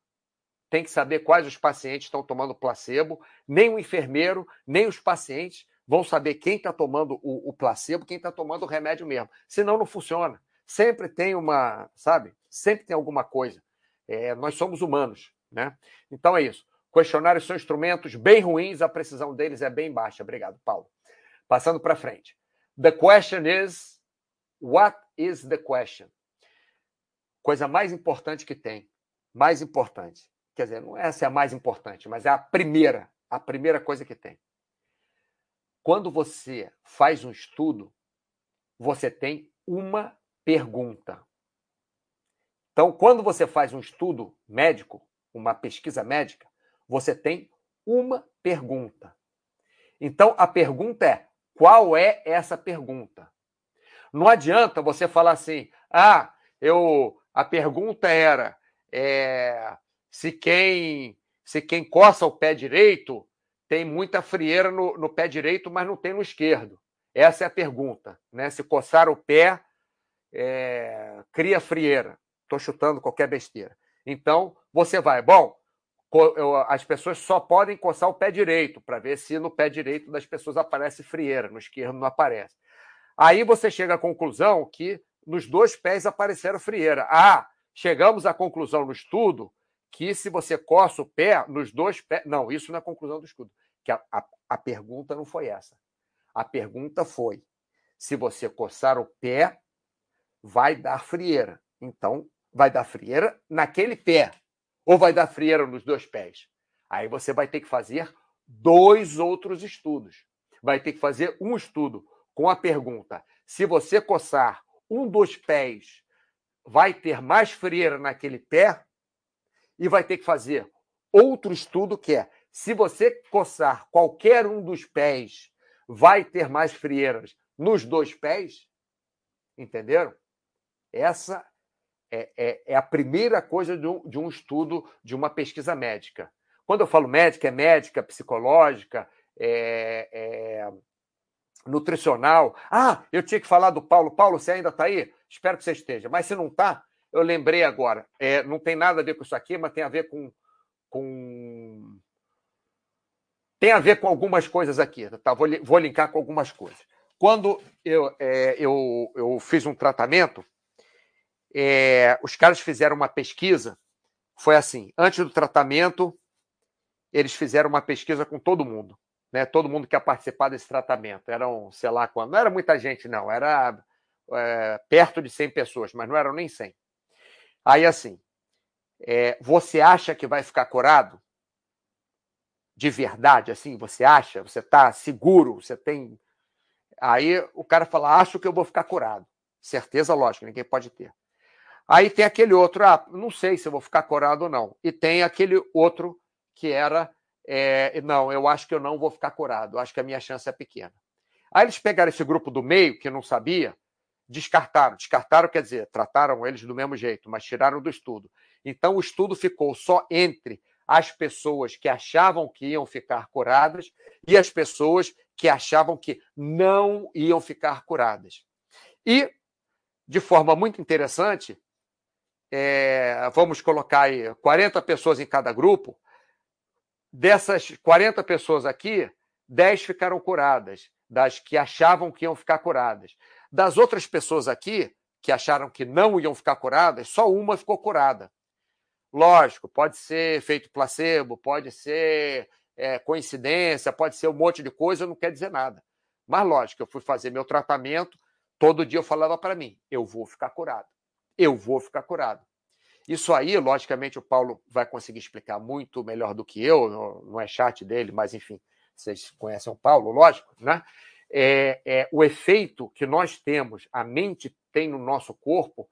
tem que saber quais os pacientes estão tomando placebo, nem o enfermeiro, nem os pacientes vão saber quem está tomando o, o, placebo, quem está tomando o remédio mesmo. Senão não funciona. Sempre tem uma, sabe? Sempre tem alguma coisa. É, nós somos humanos, né? Então é isso. Questionários são instrumentos bem ruins, a precisão deles é bem baixa. Obrigado, Paulo. Passando para frente. The question is: What is the question? Coisa mais importante que tem. Mais importante. Quer dizer, não essa é a mais importante, mas é a primeira. A primeira coisa que tem. Quando você faz um estudo, você tem uma pergunta. Então, quando você faz um estudo médico, uma pesquisa médica, você tem uma pergunta. Então, a pergunta é: qual é essa pergunta? Não adianta você falar assim, ah, eu a pergunta era é, se quem se quem coça o pé direito tem muita frieira no, no, pé direito, mas não tem no esquerdo. Essa é a pergunta, né? Se coçar o pé é, cria frieira. Estou chutando qualquer besteira. Então você vai, bom, as pessoas só podem coçar o pé direito para ver se no pé direito das pessoas aparece frieira, no esquerdo não aparece. Aí você chega à conclusão que nos dois pés apareceram frieira. Ah, chegamos à conclusão no estudo que se você coça o pé nos dois pés. Não, isso não é conclusão do estudo. Que a, a, a pergunta não foi essa. A pergunta foi: se você coçar o pé, vai dar frieira. Então, vai dar frieira naquele pé. Ou vai dar frieira nos dois pés? Aí você vai ter que fazer dois outros estudos. Vai ter que fazer um estudo com a pergunta: se você coçar um dos pés, vai ter mais frieira naquele pé? E vai ter que fazer outro estudo que é: se você coçar qualquer um dos pés, vai ter mais frieiras nos dois pés? Entenderam? Essa é, é, é a primeira coisa de um, de um estudo, de uma pesquisa médica. Quando eu falo médica, é médica, psicológica, é, é, nutricional. Ah, eu tinha que falar do Paulo. Paulo, você ainda está aí? Espero que você esteja. Mas se não está, eu lembrei agora. É, não tem nada a ver com isso aqui, mas tem a ver com, com... tem a ver com algumas coisas aqui. Tá? Vou, vou linkar com algumas coisas. Quando eu, é, eu, eu fiz um tratamento, é, os caras fizeram uma pesquisa. Foi assim: antes do tratamento, eles fizeram uma pesquisa com todo mundo. Né? Todo mundo que ia participar desse tratamento. Eram, sei lá quando. Não era muita gente, não. Era é, perto de 100 pessoas, mas não eram nem 100. Aí, assim, é, você acha que vai ficar curado? De verdade, assim, você acha? Você está seguro? Você tem. Aí o cara fala: acho que eu vou ficar curado. Certeza, lógico, ninguém pode ter. Aí tem aquele outro, ah, não sei se eu vou ficar curado ou não. E tem aquele outro que era, é, não, eu acho que eu não vou ficar curado, acho que a minha chance é pequena. Aí eles pegaram esse grupo do meio, que não sabia, descartaram. Descartaram quer dizer, trataram eles do mesmo jeito, mas tiraram do estudo. Então o estudo ficou só entre as pessoas que achavam que iam ficar curadas e as pessoas que achavam que não iam ficar curadas. E, de forma muito interessante, é, vamos colocar aí 40 pessoas em cada grupo, dessas 40 pessoas aqui, 10 ficaram curadas, das que achavam que iam ficar curadas. Das outras pessoas aqui, que acharam que não iam ficar curadas, só uma ficou curada. Lógico, pode ser efeito placebo, pode ser é, coincidência, pode ser um monte de coisa, não quer dizer nada. Mas lógico, eu fui fazer meu tratamento, todo dia eu falava para mim, eu vou ficar curado eu vou ficar curado. Isso aí, logicamente, o Paulo vai conseguir explicar muito melhor do que eu, não é chat dele, mas enfim, vocês conhecem o Paulo, lógico, né? É, é, o efeito que nós temos, a mente tem no nosso corpo,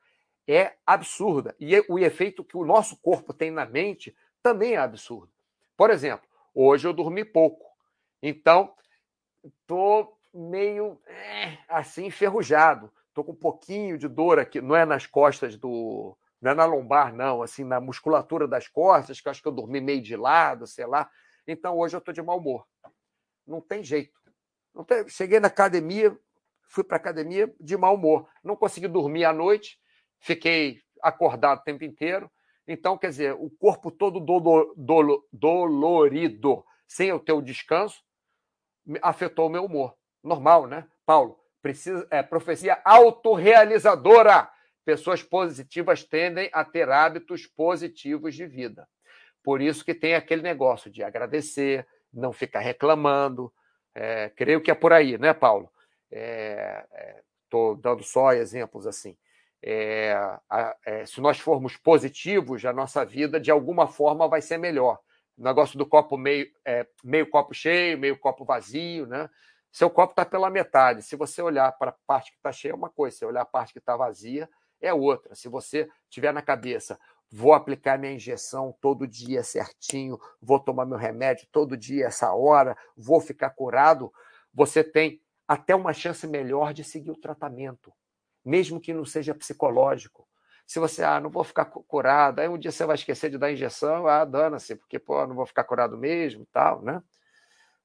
é absurda. E o efeito que o nosso corpo tem na mente também é absurdo. Por exemplo, hoje eu dormi pouco. Então, estou meio é, assim enferrujado. Estou com um pouquinho de dor aqui, não é nas costas do. Não é na lombar, não, assim, na musculatura das costas, que eu acho que eu dormi meio de lado, sei lá. Então hoje eu estou de mau humor. Não tem jeito. Cheguei na academia, fui para a academia de mau humor. Não consegui dormir à noite, fiquei acordado o tempo inteiro. Então, quer dizer, o corpo todo do, do, dolorido, sem eu ter o descanso, afetou o meu humor. Normal, né? Paulo, Precisa, é, profecia autorrealizadora. pessoas positivas tendem a ter hábitos positivos de vida. Por isso que tem aquele negócio de agradecer, não ficar reclamando. É, creio que é por aí, né, Paulo? Estou é, é, dando só exemplos assim. É, a, é, se nós formos positivos, a nossa vida de alguma forma vai ser melhor. O negócio do copo meio, meio copo cheio, meio copo vazio, né? Seu copo está pela metade. Se você olhar para a parte que está cheia, é uma coisa. Se olhar a parte que está vazia, é outra. Se você tiver na cabeça, vou aplicar minha injeção todo dia certinho, vou tomar meu remédio todo dia, essa hora, vou ficar curado, você tem até uma chance melhor de seguir o tratamento, mesmo que não seja psicológico. Se você, ah, não vou ficar curado, aí um dia você vai esquecer de dar injeção, ah, dana-se, porque, pô, não vou ficar curado mesmo, tal, né?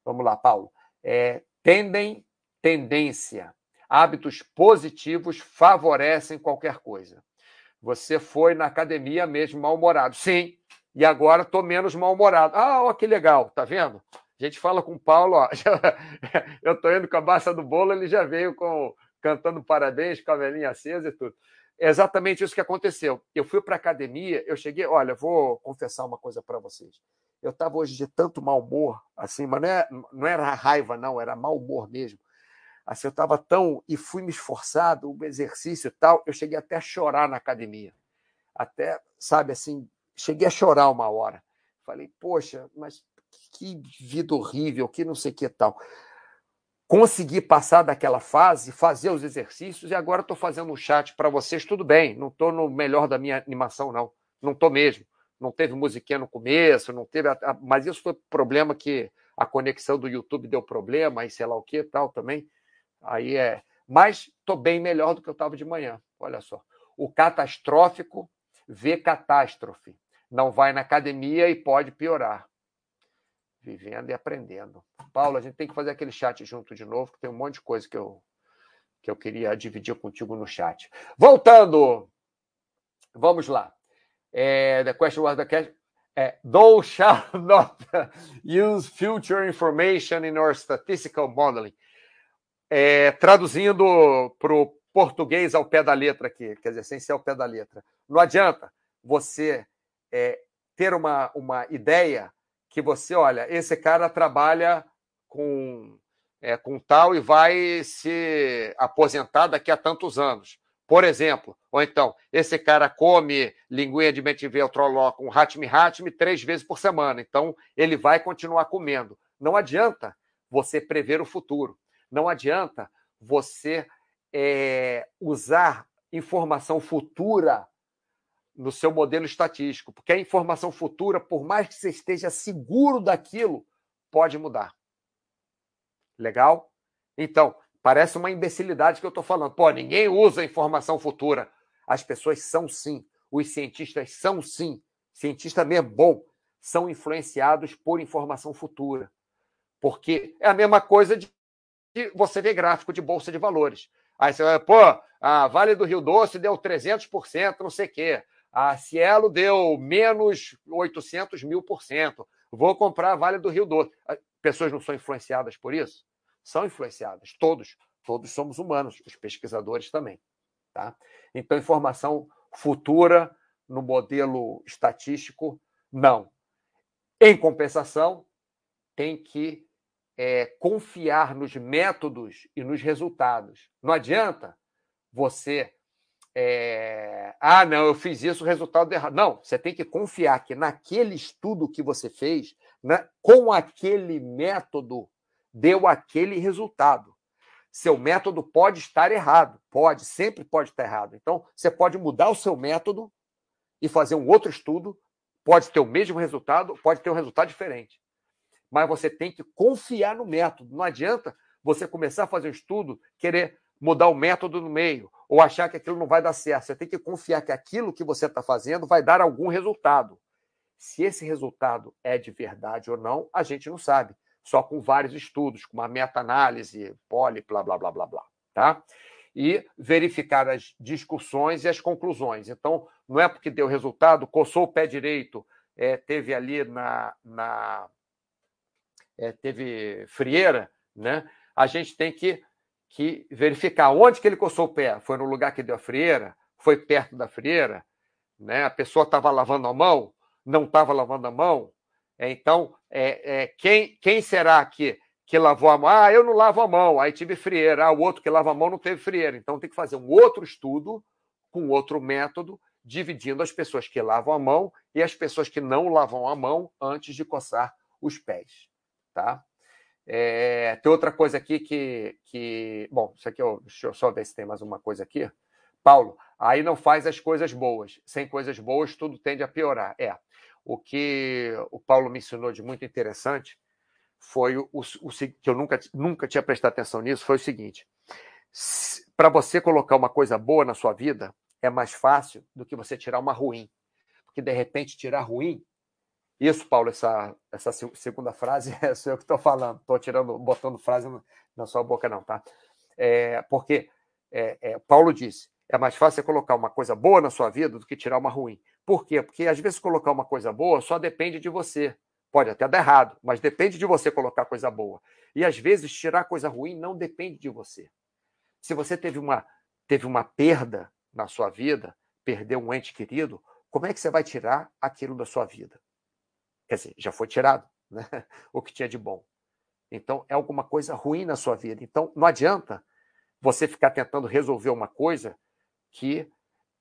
Vamos lá, Paulo. É, tendem, tendência. Hábitos positivos favorecem qualquer coisa. Você foi na academia mesmo mal-humorado. Sim, e agora estou menos mal-humorado. Ah, ó, que legal, tá vendo? A gente fala com o Paulo, ó, eu estou indo com a baça do bolo, ele já veio com cantando parabéns, com a velhinha acesa e tudo. É exatamente isso que aconteceu. Eu fui para a academia, eu cheguei, olha, vou confessar uma coisa para vocês. Eu estava hoje de tanto mau humor, assim, mas não, é, não era raiva, não, era mau humor mesmo. Assim, eu estava tão. E fui me esforçado, o exercício e tal, eu cheguei até a chorar na academia. Até, sabe, assim, cheguei a chorar uma hora. Falei, poxa, mas que vida horrível, que não sei o que tal consegui passar daquela fase, fazer os exercícios e agora estou fazendo um chat para vocês. Tudo bem, não estou no melhor da minha animação, não. Não estou mesmo. Não teve musiquinha no começo, não teve. Mas isso foi problema que a conexão do YouTube deu problema, aí sei lá o que tal também. Aí é. Mas estou bem melhor do que eu estava de manhã. Olha só. O catastrófico vê catástrofe. Não vai na academia e pode piorar vivendo e aprendendo. Paulo, a gente tem que fazer aquele chat junto de novo, que tem um monte de coisa que eu, que eu queria dividir contigo no chat. Voltando, vamos lá. É, the question was the question. É, Thou shall not use future information in your statistical modeling. É, traduzindo para o português ao pé da letra aqui, quer dizer, sem ser ao pé da letra. Não adianta você é, ter uma, uma ideia que você, olha, esse cara trabalha com, é, com tal e vai se aposentar daqui a tantos anos. Por exemplo, ou então, esse cara come linguinha de metiver troló com hatmi hatmi três vezes por semana. Então, ele vai continuar comendo. Não adianta você prever o futuro. Não adianta você é, usar informação futura no seu modelo estatístico, porque a informação futura, por mais que você esteja seguro daquilo, pode mudar. Legal? Então, parece uma imbecilidade que eu estou falando. Pô, ninguém usa informação futura. As pessoas são sim. Os cientistas são sim. Cientista mesmo bom. São influenciados por informação futura. Porque é a mesma coisa de você ver gráfico de bolsa de valores. Aí você vai, pô, a Vale do Rio Doce deu 300%, não sei o quê. A Cielo deu menos 800 mil por cento. Vou comprar a Vale do Rio Doce. Pessoas não são influenciadas por isso? São influenciadas, todos. Todos somos humanos, os pesquisadores também. Tá? Então, informação futura no modelo estatístico, não. Em compensação, tem que é, confiar nos métodos e nos resultados. Não adianta você é... ah, não, eu fiz isso, o resultado errado. Não, você tem que confiar que naquele estudo que você fez, né, com aquele método, deu aquele resultado. Seu método pode estar errado, pode, sempre pode estar errado. Então, você pode mudar o seu método e fazer um outro estudo, pode ter o mesmo resultado, pode ter um resultado diferente. Mas você tem que confiar no método. Não adianta você começar a fazer um estudo, querer mudar o método no meio, ou achar que aquilo não vai dar certo. Você tem que confiar que aquilo que você está fazendo vai dar algum resultado. Se esse resultado é de verdade ou não, a gente não sabe. Só com vários estudos, com uma meta-análise, poli, blá, blá, blá, blá, blá. Tá? E verificar as discussões e as conclusões. Então, não é porque deu resultado, coçou o pé direito, é, teve ali na. na é, teve frieira, né? A gente tem que que verificar onde que ele coçou o pé. Foi no lugar que deu a frieira? foi perto da frieira, né? a pessoa estava lavando a mão, não estava lavando a mão. É, então, é, é, quem, quem será que, que lavou a mão? Ah, eu não lavo a mão, aí tive frieira. Ah, o outro que lava a mão não teve frieira. Então, tem que fazer um outro estudo com outro método, dividindo as pessoas que lavam a mão e as pessoas que não lavam a mão antes de coçar os pés. Tá? É, tem outra coisa aqui que, que. Bom, isso aqui, eu, deixa eu só ver se tem mais uma coisa aqui. Paulo, aí não faz as coisas boas. Sem coisas boas, tudo tende a piorar. É. O que o Paulo me ensinou de muito interessante foi o, o, o que eu nunca, nunca tinha prestado atenção nisso, foi o seguinte: para você colocar uma coisa boa na sua vida, é mais fácil do que você tirar uma ruim. Porque, de repente, tirar ruim isso, Paulo, essa, essa segunda frase é sou eu que estou falando, estou tirando, botando frase na sua boca, não, tá? É, porque é, é, Paulo disse: é mais fácil colocar uma coisa boa na sua vida do que tirar uma ruim. Por quê? Porque às vezes colocar uma coisa boa só depende de você. Pode até dar errado, mas depende de você colocar coisa boa. E às vezes tirar coisa ruim não depende de você. Se você teve uma, teve uma perda na sua vida, perdeu um ente querido, como é que você vai tirar aquilo da sua vida? Quer dizer, já foi tirado né? o que tinha de bom. Então, é alguma coisa ruim na sua vida. Então, não adianta você ficar tentando resolver uma coisa que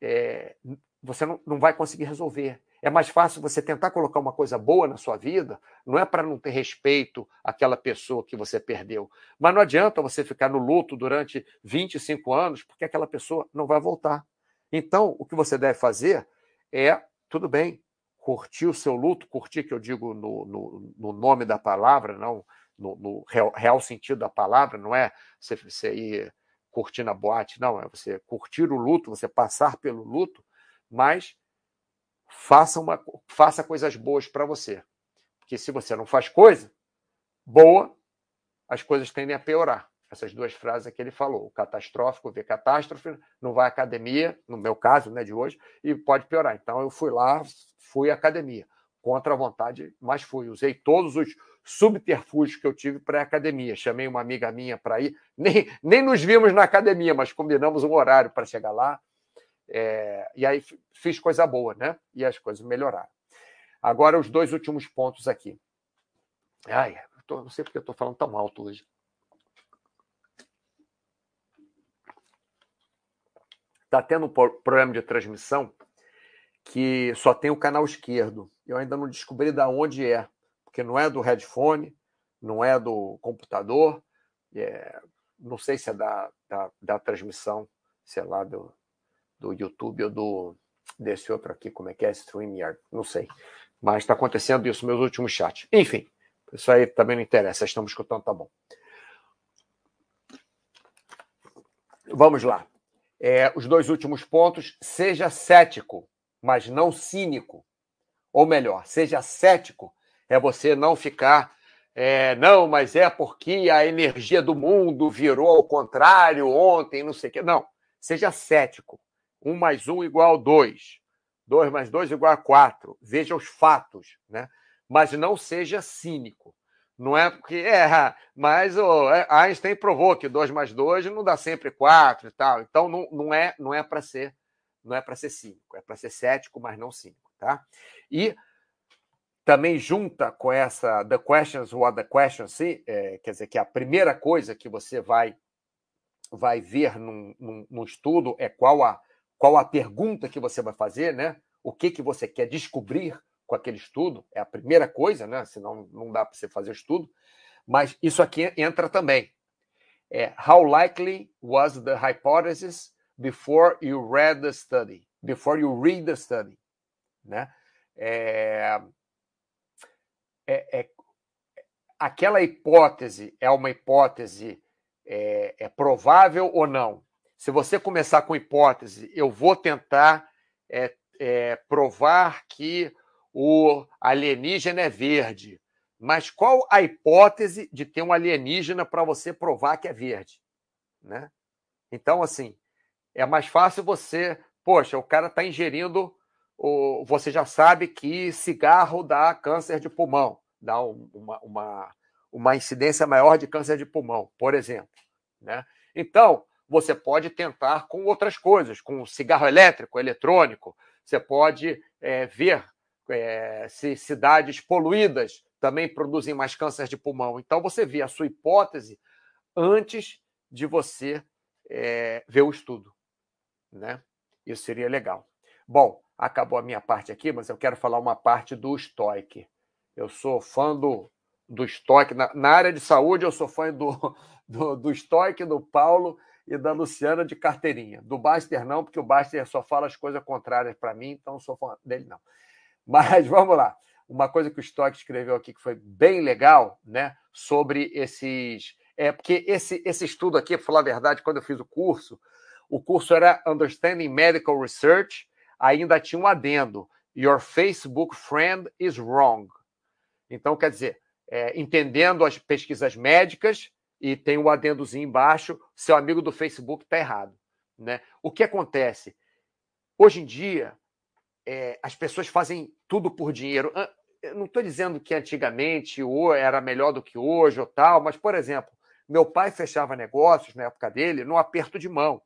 é, você não, não vai conseguir resolver. É mais fácil você tentar colocar uma coisa boa na sua vida, não é para não ter respeito àquela pessoa que você perdeu. Mas não adianta você ficar no luto durante 25 anos, porque aquela pessoa não vai voltar. Então, o que você deve fazer é, tudo bem, curtir o seu luto, curtir que eu digo no, no, no nome da palavra, não no, no real, real, sentido da palavra, não é você, você ir curtir na boate, não, é você curtir o luto, você passar pelo luto, mas faça, uma, faça coisas boas para você. Porque se você não faz coisa boa, as coisas tendem a piorar. Essas duas frases que ele falou. O catastrófico vê catástrofe, não vai à academia, no meu caso, né, de hoje, e pode piorar. Então eu fui lá, fui à academia, contra a vontade, mas fui. Usei todos os subterfúgios que eu tive para a academia. Chamei uma amiga minha para ir, nem, nem nos vimos na academia, mas combinamos um horário para chegar lá. É, e aí fiz coisa boa, né? E as coisas melhoraram. Agora, os dois últimos pontos aqui. Ai, tô, não sei porque eu estou falando tão alto hoje. Está tendo um problema de transmissão que só tem o canal esquerdo. Eu ainda não descobri de onde é, porque não é do headphone, não é do computador, é, não sei se é da, da, da, transmissão, sei lá, do, do YouTube ou do desse outro aqui, como é que é, StreamYard, não sei. Mas está acontecendo isso, meus últimos chats. Enfim, isso aí também não interessa, estamos escutando, tá bom. Vamos lá. É, os dois últimos pontos, seja cético mas não cínico. Ou melhor, seja cético, é você não ficar. É, não, mas é porque a energia do mundo virou ao contrário ontem, não sei o quê. Não, seja cético. Um mais um igual a dois. Dois mais dois igual a quatro. Veja os fatos, né? Mas não seja cínico. Não é porque é, mas o Einstein provou que dois mais dois não dá sempre quatro e tal. Então não, não é não é para ser não é para ser cínico, é para ser cético, mas não cínico, tá? E também junta com essa the questions what the questions see, é, quer dizer que a primeira coisa que você vai vai ver num, num, num, estudo é qual a qual a pergunta que você vai fazer, né? O que que você quer descobrir com aquele estudo é a primeira coisa, né? Senão não dá para você fazer estudo. Mas isso aqui entra também. É, how likely was the hypothesis before you read the study, before you read the study, né? É, é, é aquela hipótese é uma hipótese é, é, provável ou não? Se você começar com hipótese, eu vou tentar é, é, provar que o alienígena é verde. Mas qual a hipótese de ter um alienígena para você provar que é verde? Né? Então, assim, é mais fácil você, poxa, o cara está ingerindo, o, você já sabe que cigarro dá câncer de pulmão, dá uma, uma, uma incidência maior de câncer de pulmão, por exemplo. Né? Então, você pode tentar com outras coisas, com cigarro elétrico, eletrônico. Você pode é, ver é, se cidades poluídas também produzem mais câncer de pulmão. Então, você vê a sua hipótese antes de você é, ver o estudo. Né? Isso seria legal. Bom, acabou a minha parte aqui, mas eu quero falar uma parte do Stoic. Eu sou fã do, do Stoic. Na, na área de saúde, eu sou fã do, do, do do Paulo e da Luciana de carteirinha. Do Baster, não, porque o Baster só fala as coisas contrárias para mim, então não sou fã dele, não. Mas vamos lá. Uma coisa que o Stoic escreveu aqui que foi bem legal, né? Sobre esses. É, porque esse, esse estudo aqui, para falar a verdade, quando eu fiz o curso, o curso era Understanding Medical Research, ainda tinha um adendo. Your Facebook friend is wrong. Então, quer dizer, é, entendendo as pesquisas médicas, e tem um adendozinho embaixo, seu amigo do Facebook está errado. Né? O que acontece? Hoje em dia, é, as pessoas fazem tudo por dinheiro. Eu não estou dizendo que antigamente ou era melhor do que hoje ou tal, mas, por exemplo, meu pai fechava negócios na época dele no aperto de mão.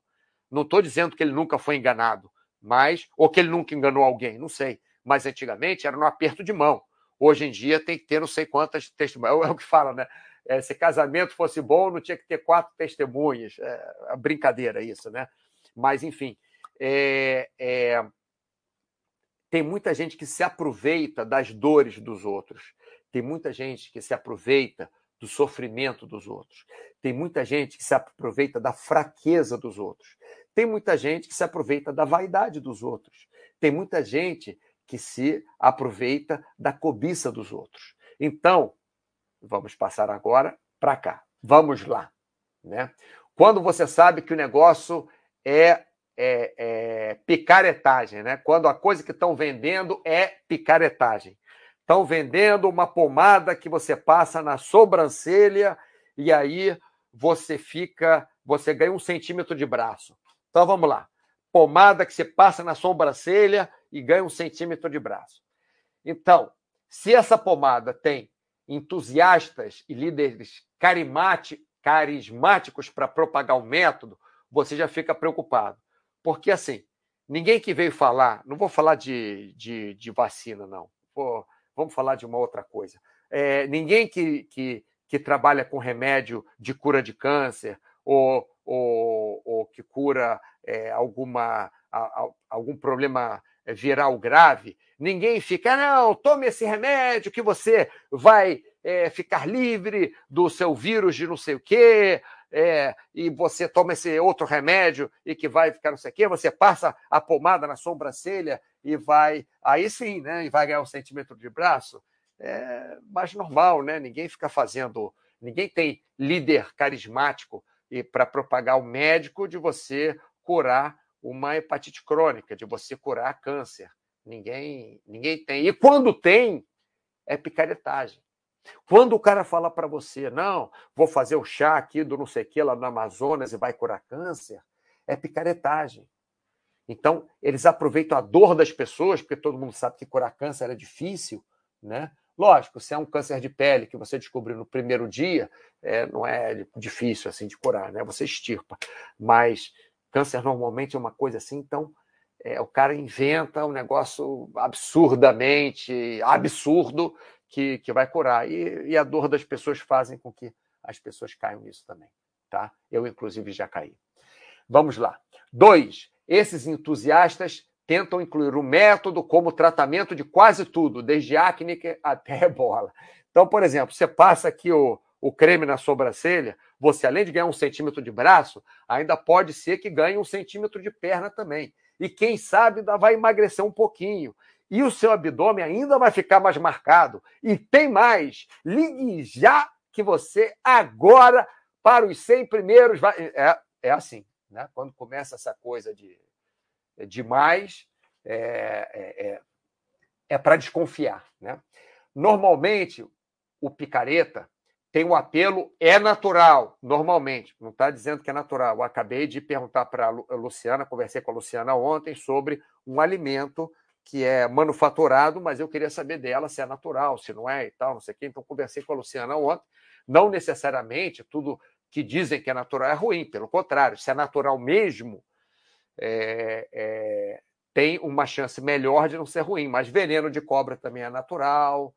Não estou dizendo que ele nunca foi enganado, mas ou que ele nunca enganou alguém, não sei. Mas antigamente era no aperto de mão. Hoje em dia tem que ter não sei quantas testemunhas. É o que fala, né? É, se casamento fosse bom, não tinha que ter quatro testemunhas. É, é brincadeira isso, né? Mas, enfim, é, é, tem muita gente que se aproveita das dores dos outros. Tem muita gente que se aproveita do sofrimento dos outros. Tem muita gente que se aproveita da fraqueza dos outros. Tem muita gente que se aproveita da vaidade dos outros. Tem muita gente que se aproveita da cobiça dos outros. Então, vamos passar agora para cá. Vamos lá. Né? Quando você sabe que o negócio é, é, é picaretagem, né? quando a coisa que estão vendendo é picaretagem. Estão vendendo uma pomada que você passa na sobrancelha e aí você fica, você ganha um centímetro de braço. Então vamos lá. Pomada que você passa na sobrancelha e ganha um centímetro de braço. Então, se essa pomada tem entusiastas e líderes carismáticos para propagar o método, você já fica preocupado. Porque, assim, ninguém que veio falar, não vou falar de, de, de vacina, não, vamos falar de uma outra coisa. É, ninguém que, que, que trabalha com remédio de cura de câncer ou, ou, ou que cura é, alguma, a, a, algum problema viral grave, ninguém fica, não, tome esse remédio que você vai é, ficar livre do seu vírus de não sei o quê, é, e você toma esse outro remédio e que vai ficar não sei o quê, você passa a pomada na sobrancelha e vai, aí sim, né, e vai ganhar um centímetro de braço. É mais normal, né? Ninguém fica fazendo, ninguém tem líder carismático e para propagar o médico de você curar uma hepatite crônica, de você curar câncer. Ninguém, ninguém tem. E quando tem, é picaretagem. Quando o cara fala para você, não, vou fazer o chá aqui do não sei o que lá no Amazonas e vai curar câncer, é picaretagem. Então, eles aproveitam a dor das pessoas, porque todo mundo sabe que curar câncer é difícil, né? Lógico, se é um câncer de pele que você descobriu no primeiro dia, é, não é difícil assim de curar, né? Você extirpa. Mas Câncer normalmente é uma coisa assim, então é, o cara inventa um negócio absurdamente absurdo que, que vai curar. E, e a dor das pessoas fazem com que as pessoas caiam nisso também. Tá? Eu, inclusive, já caí. Vamos lá. Dois, esses entusiastas tentam incluir o método como tratamento de quase tudo, desde acne até ebola. Então, por exemplo, você passa aqui o, o creme na sobrancelha, você, além de ganhar um centímetro de braço, ainda pode ser que ganhe um centímetro de perna também. E quem sabe ainda vai emagrecer um pouquinho. E o seu abdômen ainda vai ficar mais marcado. E tem mais. Ligue já que você agora, para os 100 primeiros. Vai... É, é assim, né? Quando começa essa coisa de demais, é, é, é, é para desconfiar. Né? Normalmente, o picareta tem um apelo, é natural, normalmente. Não está dizendo que é natural. Eu acabei de perguntar para a Luciana, conversei com a Luciana ontem sobre um alimento que é manufaturado, mas eu queria saber dela se é natural, se não é e tal, não sei o quê. Então, conversei com a Luciana ontem. Não necessariamente tudo que dizem que é natural é ruim, pelo contrário, se é natural mesmo, é, é, tem uma chance melhor de não ser ruim. Mas veneno de cobra também é natural,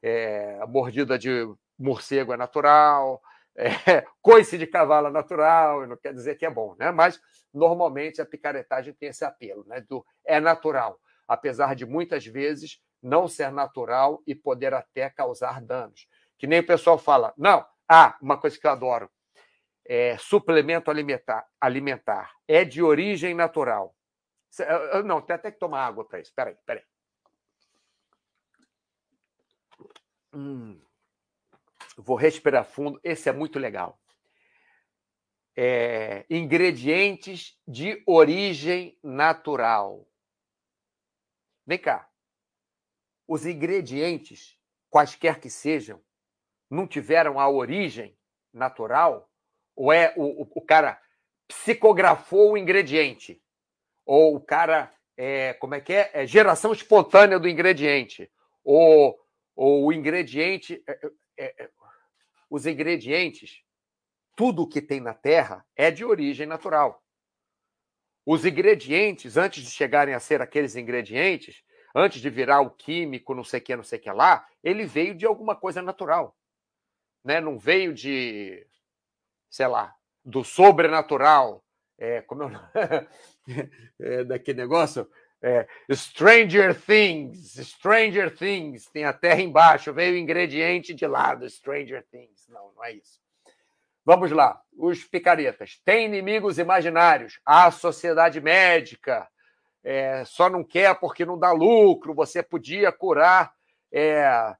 é, a mordida de morcego é natural, é, coice de cavalo é natural, não quer dizer que é bom, né? Mas normalmente a picaretagem tem esse apelo, né? Do é natural, apesar de muitas vezes não ser natural e poder até causar danos. Que nem o pessoal fala, não, ah, uma coisa que eu adoro, é, suplemento alimentar, alimentar é de origem natural. Não, tem até que tomar água para isso. Peraí, peraí. Hum, vou respirar fundo. Esse é muito legal. É, ingredientes de origem natural. Vem cá. Os ingredientes, quaisquer que sejam, não tiveram a origem natural? Ou é o, o, o cara psicografou o ingrediente? Ou o cara, é, como é que é? é? Geração espontânea do ingrediente? Ou, ou o ingrediente. É, é, é os ingredientes, tudo que tem na Terra é de origem natural. Os ingredientes, antes de chegarem a ser aqueles ingredientes, antes de virar o químico, não sei o que, não sei o que lá, ele veio de alguma coisa natural. Né? Não veio de, sei lá, do sobrenatural. É, como é, é daquele negócio? É, Stranger Things, Stranger Things, tem a terra embaixo, veio o ingrediente de lá do Stranger Things. Não, não é isso. Vamos lá, os picaretas. Tem inimigos imaginários. A sociedade médica é, só não quer porque não dá lucro. Você podia curar é,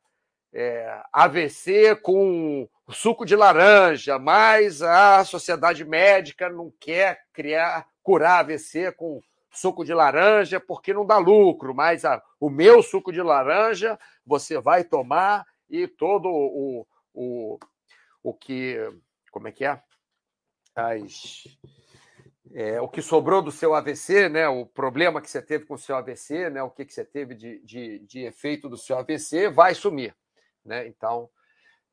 é, AVC com suco de laranja, mas a sociedade médica não quer criar, curar AVC com suco de laranja porque não dá lucro, mas a, o meu suco de laranja você vai tomar e todo o, o, o que. Como é que é? As, é, o que sobrou do seu AVC, né, o problema que você teve com o seu AVC, né, o que, que você teve de, de, de efeito do seu AVC, vai sumir. Né? Então,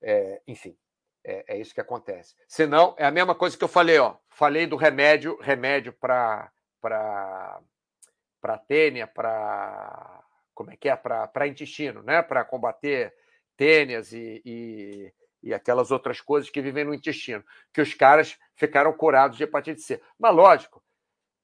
é, enfim, é, é, isso que acontece. Senão, é a mesma coisa que eu falei, ó. Falei do remédio, remédio para para tênia, para como é que é, para intestino, né? Para combater tênias e, e, e, aquelas outras coisas que vivem no intestino, que os caras ficaram curados de hepatite C. Mas lógico,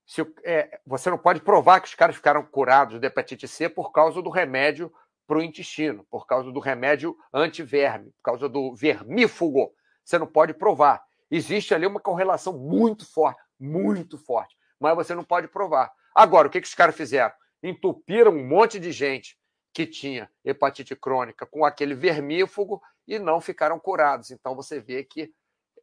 se, é, você não pode provar que os caras ficaram curados de hepatite C por causa do remédio para o intestino, por causa do remédio antiverme, por causa do vermífugo. Você não pode provar. Existe ali uma correlação muito forte, muito forte mas você não pode provar. Agora, o que, que os caras fizeram? Entupiram um monte de gente que tinha hepatite crônica com aquele vermífugo e não ficaram curados. Então você vê que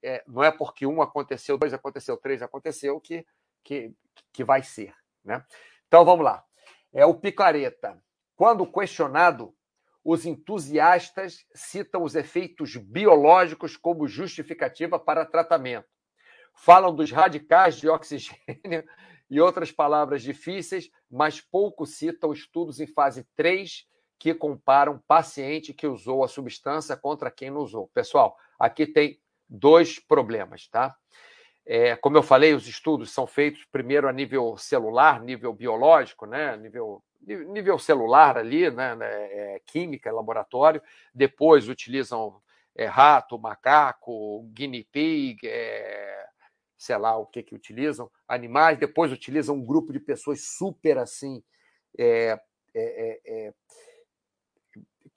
é, não é porque um aconteceu, dois aconteceu, três aconteceu que, que, que vai ser. Né? Então vamos lá. É o picareta. Quando questionado, os entusiastas citam os efeitos biológicos como justificativa para tratamento falam dos radicais de oxigênio e outras palavras difíceis, mas pouco citam estudos em fase 3 que comparam paciente que usou a substância contra quem não usou. Pessoal, aqui tem dois problemas, tá? É, como eu falei, os estudos são feitos primeiro a nível celular, nível biológico, né? nível, nível celular ali, né? É, química, laboratório. Depois utilizam é, rato, macaco, guinea pig, é, sei lá o que que utilizam, animais, depois utilizam um grupo de pessoas super assim é, é, é,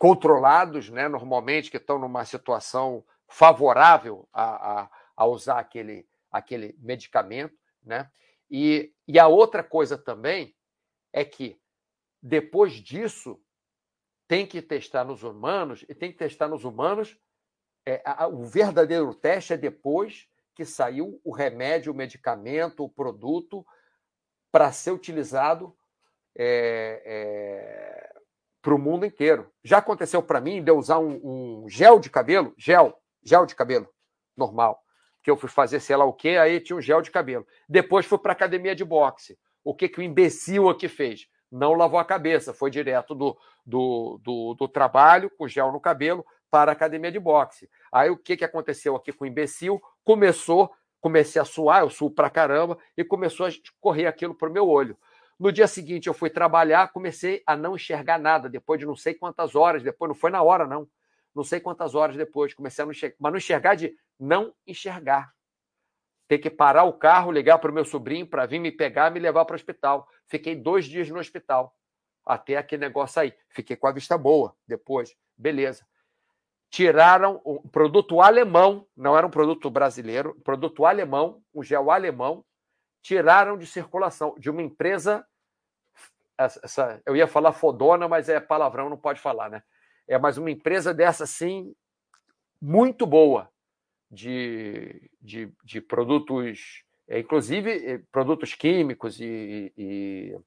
controlados, né, normalmente, que estão numa situação favorável a, a, a, usar aquele, aquele medicamento. Né? E, e a outra coisa também é que, depois disso, tem que testar nos humanos, e tem que testar nos humanos. É, a, o verdadeiro teste é depois que saiu o remédio, o medicamento, o produto para ser utilizado é, é, para o mundo inteiro. Já aconteceu para mim de eu usar um, um, gel de cabelo, gel, gel de cabelo, normal, que eu fui fazer sei lá o que, aí tinha um gel de cabelo. Depois fui para academia de boxe. O que, que o imbecil aqui fez? Não lavou a cabeça, foi direto do, do, do, do trabalho, com gel no cabelo, para a academia de boxe. Aí o que, que aconteceu aqui com o imbecil? começou, comecei a suar, eu suo pra caramba, e começou a correr aquilo pro meu olho. No dia seguinte, eu fui trabalhar, comecei a não enxergar nada, depois de não sei quantas horas, depois não foi na hora, não. Não sei quantas horas depois, comecei a não enxergar, mas não enxergar de não enxergar. Ter que parar o carro, ligar para o meu sobrinho para vir me pegar e me levar para o hospital. Fiquei dois dias no hospital, até aquele negócio aí. Fiquei com a vista boa depois, beleza. Tiraram um produto alemão, não era um produto brasileiro, produto alemão, um gel alemão, tiraram de circulação de uma empresa essa, eu ia falar fodona, mas é palavrão, não pode falar, né? É mais uma empresa dessa, assim, muito boa de, de, de produtos, é, inclusive é, produtos químicos e, e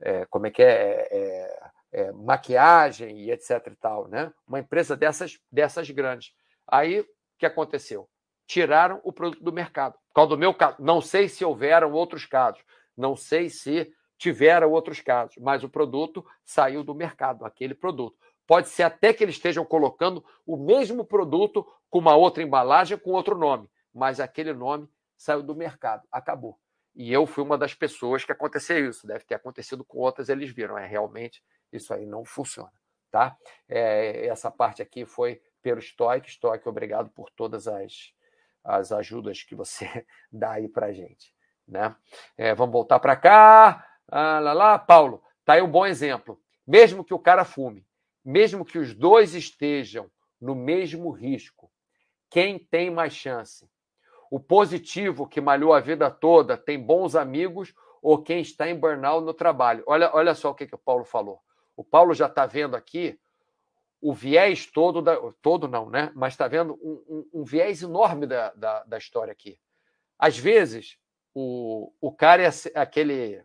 é, como é que é, é, é, maquiagem e etc e tal, né? Uma empresa dessas, dessas grandes. Aí, o que aconteceu? Tiraram o produto do mercado. Por causa do meu caso, não sei se houveram outros casos, não sei se tiveram outros casos, mas o produto saiu do mercado, aquele produto. Pode ser até que eles estejam colocando o mesmo produto com uma outra embalagem, com outro nome, mas aquele nome saiu do mercado, acabou. E eu fui uma das pessoas que aconteceu isso. Deve ter acontecido com outras, eles viram. É realmente isso aí não funciona, tá? É, essa parte aqui foi pelo Stoic. Stoic, obrigado por todas as, as ajudas que você dá aí para gente, né? É, vamos voltar para cá. Ah, lá, lá, Paulo, tá aí um bom exemplo. Mesmo que o cara fume, mesmo que os dois estejam no mesmo risco, quem tem mais chance? O positivo que malhou a vida toda tem bons amigos ou quem está em burnout no trabalho? Olha, olha só o que, que o Paulo falou. O Paulo já está vendo aqui o viés todo, da, todo não, né? Mas está vendo um, um, um, viés enorme da, da, da história aqui. Às vezes, o, o cara é aquele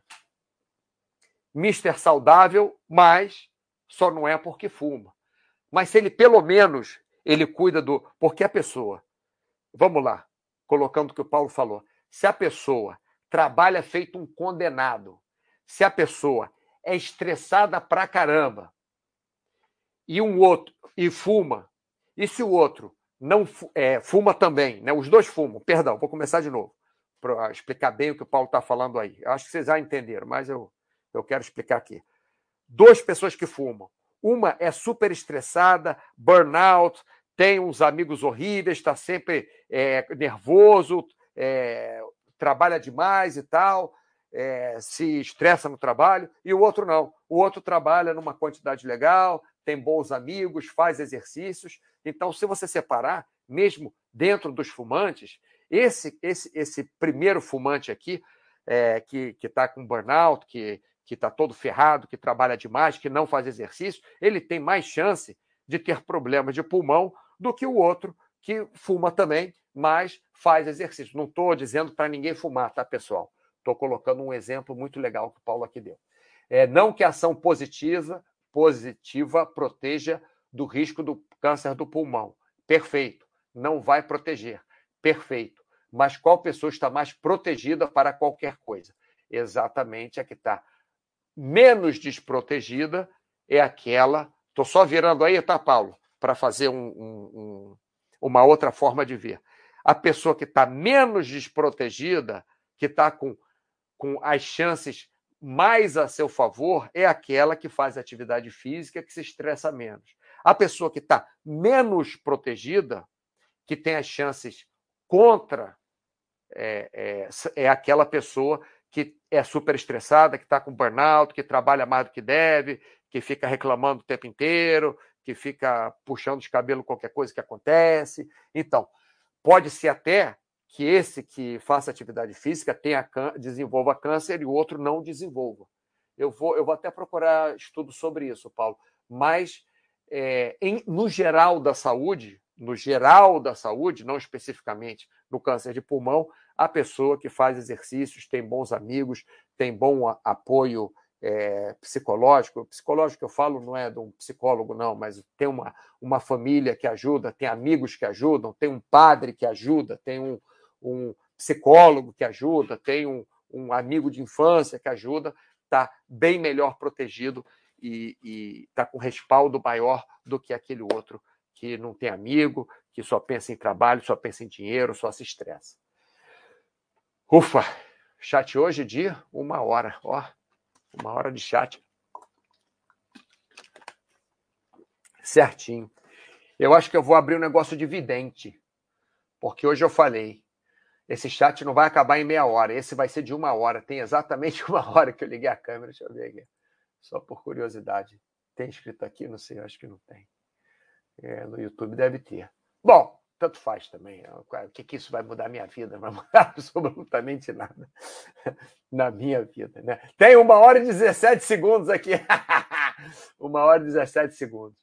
Mister saudável, mas só não é porque fuma. Mas se ele pelo menos ele cuida do, porque a pessoa, vamos lá, colocando o que o Paulo falou, se a pessoa trabalha feito um condenado, se a pessoa é estressada pra caramba e um outro e fuma, e se o outro não é, fuma também, né? Os dois fumam. Perdão, vou começar de novo para explicar bem o que o Paulo está falando aí. Acho que vocês já entenderam, mas eu eu quero explicar aqui. Duas pessoas que fumam. Uma é super estressada, burnout, tem uns amigos horríveis, está sempre é, nervoso, é, trabalha demais e tal, é, se estressa no trabalho, e o outro não. O outro trabalha numa quantidade legal, tem bons amigos, faz exercícios. Então, se você separar, mesmo dentro dos fumantes, esse esse, esse primeiro fumante aqui, é, que está com burnout, que que está todo ferrado, que trabalha demais, que não faz exercício, ele tem mais chance de ter problemas de pulmão do que o outro que fuma também, mas faz exercício. Não estou dizendo para ninguém fumar, tá, pessoal? Estou colocando um exemplo muito legal que o Paulo aqui deu. É, não que a ação positiva, positiva proteja do risco do câncer do pulmão. Perfeito. Não vai proteger. Perfeito. Mas qual pessoa está mais protegida para qualquer coisa? Exatamente a que está menos desprotegida é aquela. Estou só virando aí, tá, Paulo? Para fazer um, um, uma outra forma de ver. A pessoa que está menos desprotegida, que está com, com as chances mais a seu favor, é aquela que faz atividade física, que se estressa menos. A pessoa que está menos protegida, que tem as chances contra, é, é, é aquela pessoa que é super estressada, que está com burnout, que trabalha mais do que deve, que fica reclamando o tempo inteiro, que fica puxando os cabelos qualquer coisa que acontece. Então, pode ser até que esse que faça atividade física tenha desenvolva câncer e o outro não desenvolva. Eu vou, eu vou até procurar estudo sobre isso, Paulo. Mas, é, em, no geral da saúde, no geral da saúde, não especificamente no câncer de pulmão, a pessoa que faz exercícios, tem bons amigos, tem bom apoio é, psicológico. Psicológico que eu falo não é de um psicólogo, não, mas tem uma, uma família que ajuda, tem amigos que ajudam, tem um padre que ajuda, tem um, um psicólogo que ajuda, tem um, um amigo de infância que ajuda, está bem melhor protegido e está com respaldo maior do que aquele outro que não tem amigo, que só pensa em trabalho, só pensa em dinheiro, só se estressa. Ufa! Chat hoje de uma hora, ó, uma hora de chat. Certinho. Eu acho que eu vou abrir um negócio de vidente, porque hoje eu falei, esse chat não vai acabar em meia hora, esse vai ser de uma hora. Tem exatamente uma hora que eu liguei a câmera, deixa eu ver aqui. Só por curiosidade. Tem escrito aqui? Não sei, acho que não tem. É, no YouTube deve ter. Bom, tanto faz também. O que, que isso vai mudar a minha vida? Não vai mudar absolutamente nada na minha vida. Né? Tem uma hora e 17 segundos aqui. uma hora e 17 segundos.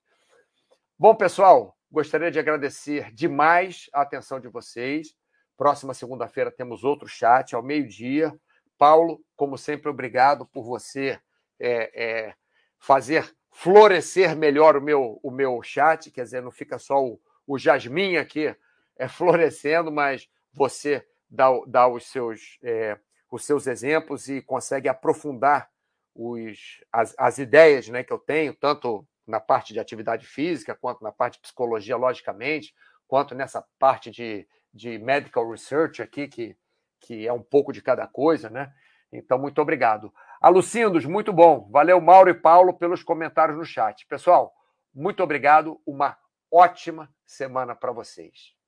Bom, pessoal, gostaria de agradecer demais a atenção de vocês. Próxima segunda-feira temos outro chat ao meio-dia. Paulo, como sempre, obrigado por você é, é, fazer florescer melhor o meu, o meu chat. Quer dizer, não fica só o, o Jasmin aqui é, florescendo, mas você dá, dá os, seus, é, os seus exemplos e consegue aprofundar os, as, as ideias né, que eu tenho, tanto na parte de atividade física, quanto na parte de psicologia, logicamente, quanto nessa parte de, de medical research aqui, que, que é um pouco de cada coisa, né? Então, muito obrigado. Alucindos, muito bom. Valeu, Mauro e Paulo, pelos comentários no chat. Pessoal, muito obrigado. Uma ótima semana para vocês.